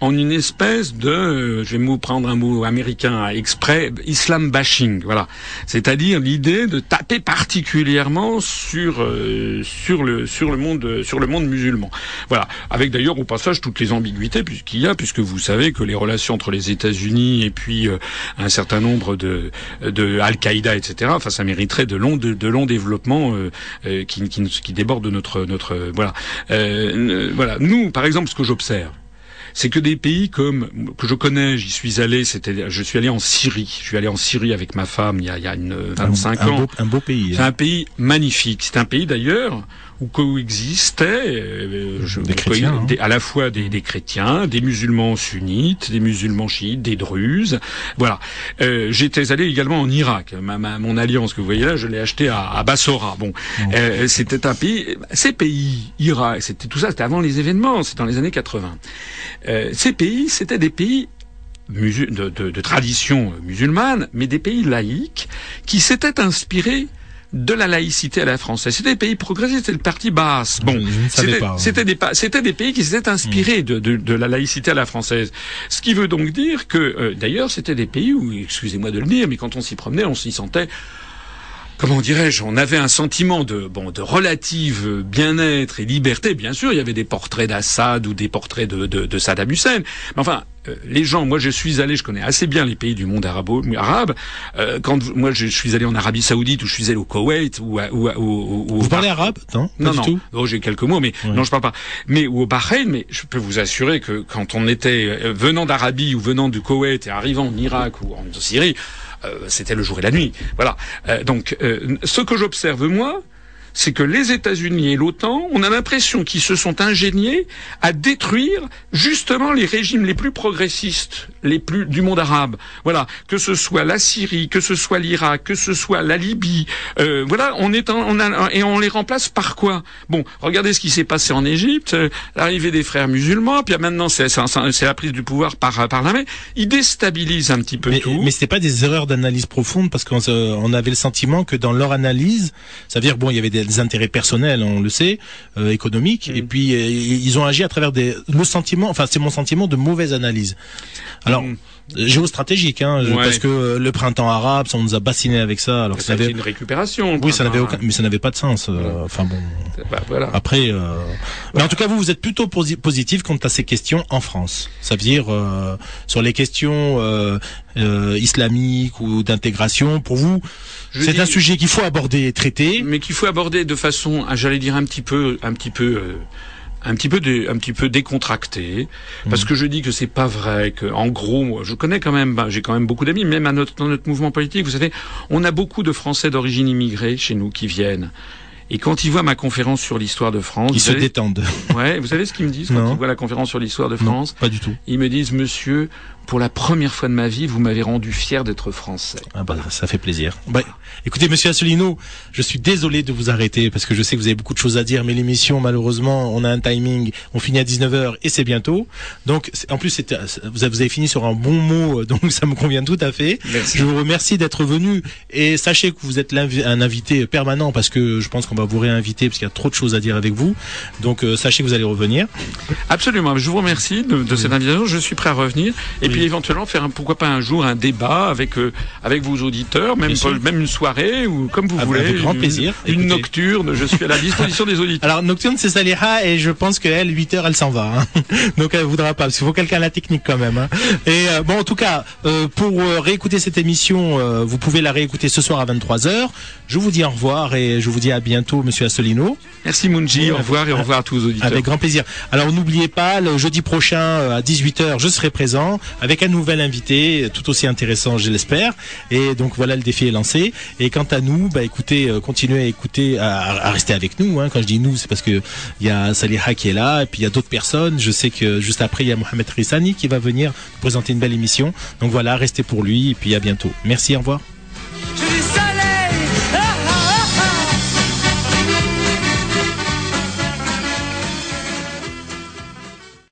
en une espèce de, euh, je vais vous prendre un mot américain exprès, islam bashing, voilà. C'est-à-dire l'idée de taper particulièrement sur euh, sur le sur le monde sur le monde musulman. Voilà. Avec d'ailleurs au passage toutes les ambiguïtés puisqu'il y a, puisque vous savez que les relations entre les États-Unis et puis euh, un certain nombre de de Al-Qaïda, etc. Enfin, ça mériterait de longs de, de longs développements qui, qui, qui débordent de notre notre voilà voilà. Nous, par exemple, ce que j'observe c'est que des pays comme que je connais, j'y suis allé, c'était, je suis allé en Syrie, je suis allé en Syrie avec ma femme il y a, il y a une 25 un, ans. Beau, un beau pays. C'est hein. un pays magnifique. C'est un pays d'ailleurs où coexistaient euh, des chrétiens, hein. à la fois des, des, chrétiens, des musulmans sunnites, des musulmans chiites, des druzes. Voilà. Euh, J'étais allé également en Irak. Ma, ma, mon alliance que vous voyez là, je l'ai acheté à, à, Bassora. Bon, euh, c'était un pays. Ces pays, Irak, c'était tout ça, c'était avant les événements, c'est dans les années 80. Euh, ces pays, c'était des pays de, de, de, tradition musulmane, mais des pays laïques qui s'étaient inspirés de la laïcité à la française. C'était des pays progressistes, c'était le parti basse. Bon, c'était des, c'était des pays qui s'étaient inspirés de, de, de, la laïcité à la française. Ce qui veut donc dire que, euh, d'ailleurs, c'était des pays où, excusez-moi de le dire, mais quand on s'y promenait, on s'y sentait comment dirais-je, on avait un sentiment de bon de relative bien-être et liberté. Bien sûr, il y avait des portraits d'Assad ou des portraits de, de, de Saddam Hussein, mais enfin. Euh, les gens, moi je suis allé, je connais assez bien les pays du monde arabo, arabe. Euh, quand moi je suis allé en Arabie Saoudite ou je suis allé au Koweït ou, ou, ou, ou vous parlez arabe? Non, non, non. Oh, j'ai quelques mots, mais non, je parle pas. Mais ou au Bahreïn, mais je peux vous assurer que quand on était euh, venant d'Arabie ou venant du Koweït et arrivant en Irak ou en Syrie, c'était le jour et la nuit. Voilà. Euh, donc, euh, ce que j'observe moi, c'est que les États-Unis et l'OTAN, on a l'impression qu'ils se sont ingéniés à détruire justement les régimes les plus progressistes, les plus du monde arabe. Voilà, que ce soit la Syrie, que ce soit l'Irak, que ce soit la Libye. Euh, voilà, on est en, on a, et on les remplace par quoi? Bon, regardez ce qui s'est passé en Égypte, euh, l'arrivée des frères musulmans, puis maintenant c'est la prise du pouvoir par par l'armée. Ils déstabilisent un petit peu mais, tout. Mais c'était pas des erreurs d'analyse profonde parce qu'on on avait le sentiment que dans leur analyse, ça veut dire bon, il y avait des des intérêts personnels, on le sait, euh, économiques, et puis euh, ils ont agi à travers des le sentiment, enfin c'est mon sentiment de mauvaise analyse. Alors Mm. Géostratégique, hein, Ouais. parce que euh, le printemps arabe, ça, on nous a bassiné avec ça, alors Ça avait, une récupération. oui, ça n'avait aucun, mais ça n'avait pas de sens. euh, Enfin bon. Bah, voilà. après, euh, mais en tout cas, vous, vous êtes plutôt posi- positif quant à ces questions en France. Ça veut dire euh, sur les questions euh, euh, islamiques ou d'intégration. Pour vous, c'est un sujet qu'il faut aborder et traiter. mais qu'il faut aborder de façon, j'allais dire un petit peu, un petit peu, euh, un petit peu, dé- un petit peu décontracté, parce que je dis que c'est pas vrai, que en gros, moi, je connais quand même, bah, j'ai quand même beaucoup d'amis, même à notre, dans notre mouvement politique, vous savez, on a beaucoup de Français d'origine immigrée chez nous qui viennent. Et quand ils voient ma conférence sur l'histoire de France, Ils se savez, détendent. ouais, vous savez ce qu'ils me disent quand ils voient la conférence sur l'histoire de Non, France pas du tout. Ils me disent, monsieur, pour la première fois de ma vie, vous m'avez rendu fier d'être français. Ah bah, ça fait plaisir. Bah, écoutez, Monsieur Asselineau, je suis désolé de vous arrêter parce que je sais que vous avez beaucoup de choses à dire, mais l'émission, malheureusement, on a un timing. On finit à 19h et c'est bientôt. Donc, en plus, vous avez fini sur un bon mot, donc ça me convient tout à fait. Merci. Je vous remercie d'être venu et sachez que vous êtes un invité permanent parce que je pense qu'on va vous réinviter parce qu'il y a trop de choses à dire avec vous. Donc, euh, sachez que vous allez revenir. Absolument. Je vous remercie de, de cette invitation. Je suis prêt à revenir. Et puis éventuellement faire un, pourquoi pas un jour un débat avec euh, avec vos auditeurs, même même une soirée ou comme vous Ah, voulez. avec grand une, plaisir. Une Écoutez. nocturne. Je suis à la disposition des auditeurs. Alors Nocturne c'est Saliha et je pense qu'elle 8 heures elle s'en va. hein. Donc elle voudra pas parce qu'il faut quelqu'un à la technique quand même. hein. Et euh, bon en tout cas euh, pour réécouter cette émission vous pouvez la réécouter ce soir à 23h. Je vous dis au revoir et je vous dis à bientôt monsieur Assolino Merci Munji. Oui, au revoir et au revoir à tous les auditeurs. avec grand plaisir. Alors n'oubliez pas le jeudi prochain à 18h je serai présent avec un nouvel invité tout aussi intéressant je l'espère. Et donc voilà le défi est lancé. Et quant à nous bah écoutez euh, continuez à écouter à, rester avec nous. Hein. Quand je dis nous c'est parce que il y a Saliha qui est là et puis il y a d'autres personnes. Je sais que juste après il y a Mohamed Rissani qui va venir présenter une belle émission. Donc voilà restez pour lui et puis à bientôt. Merci au revoir.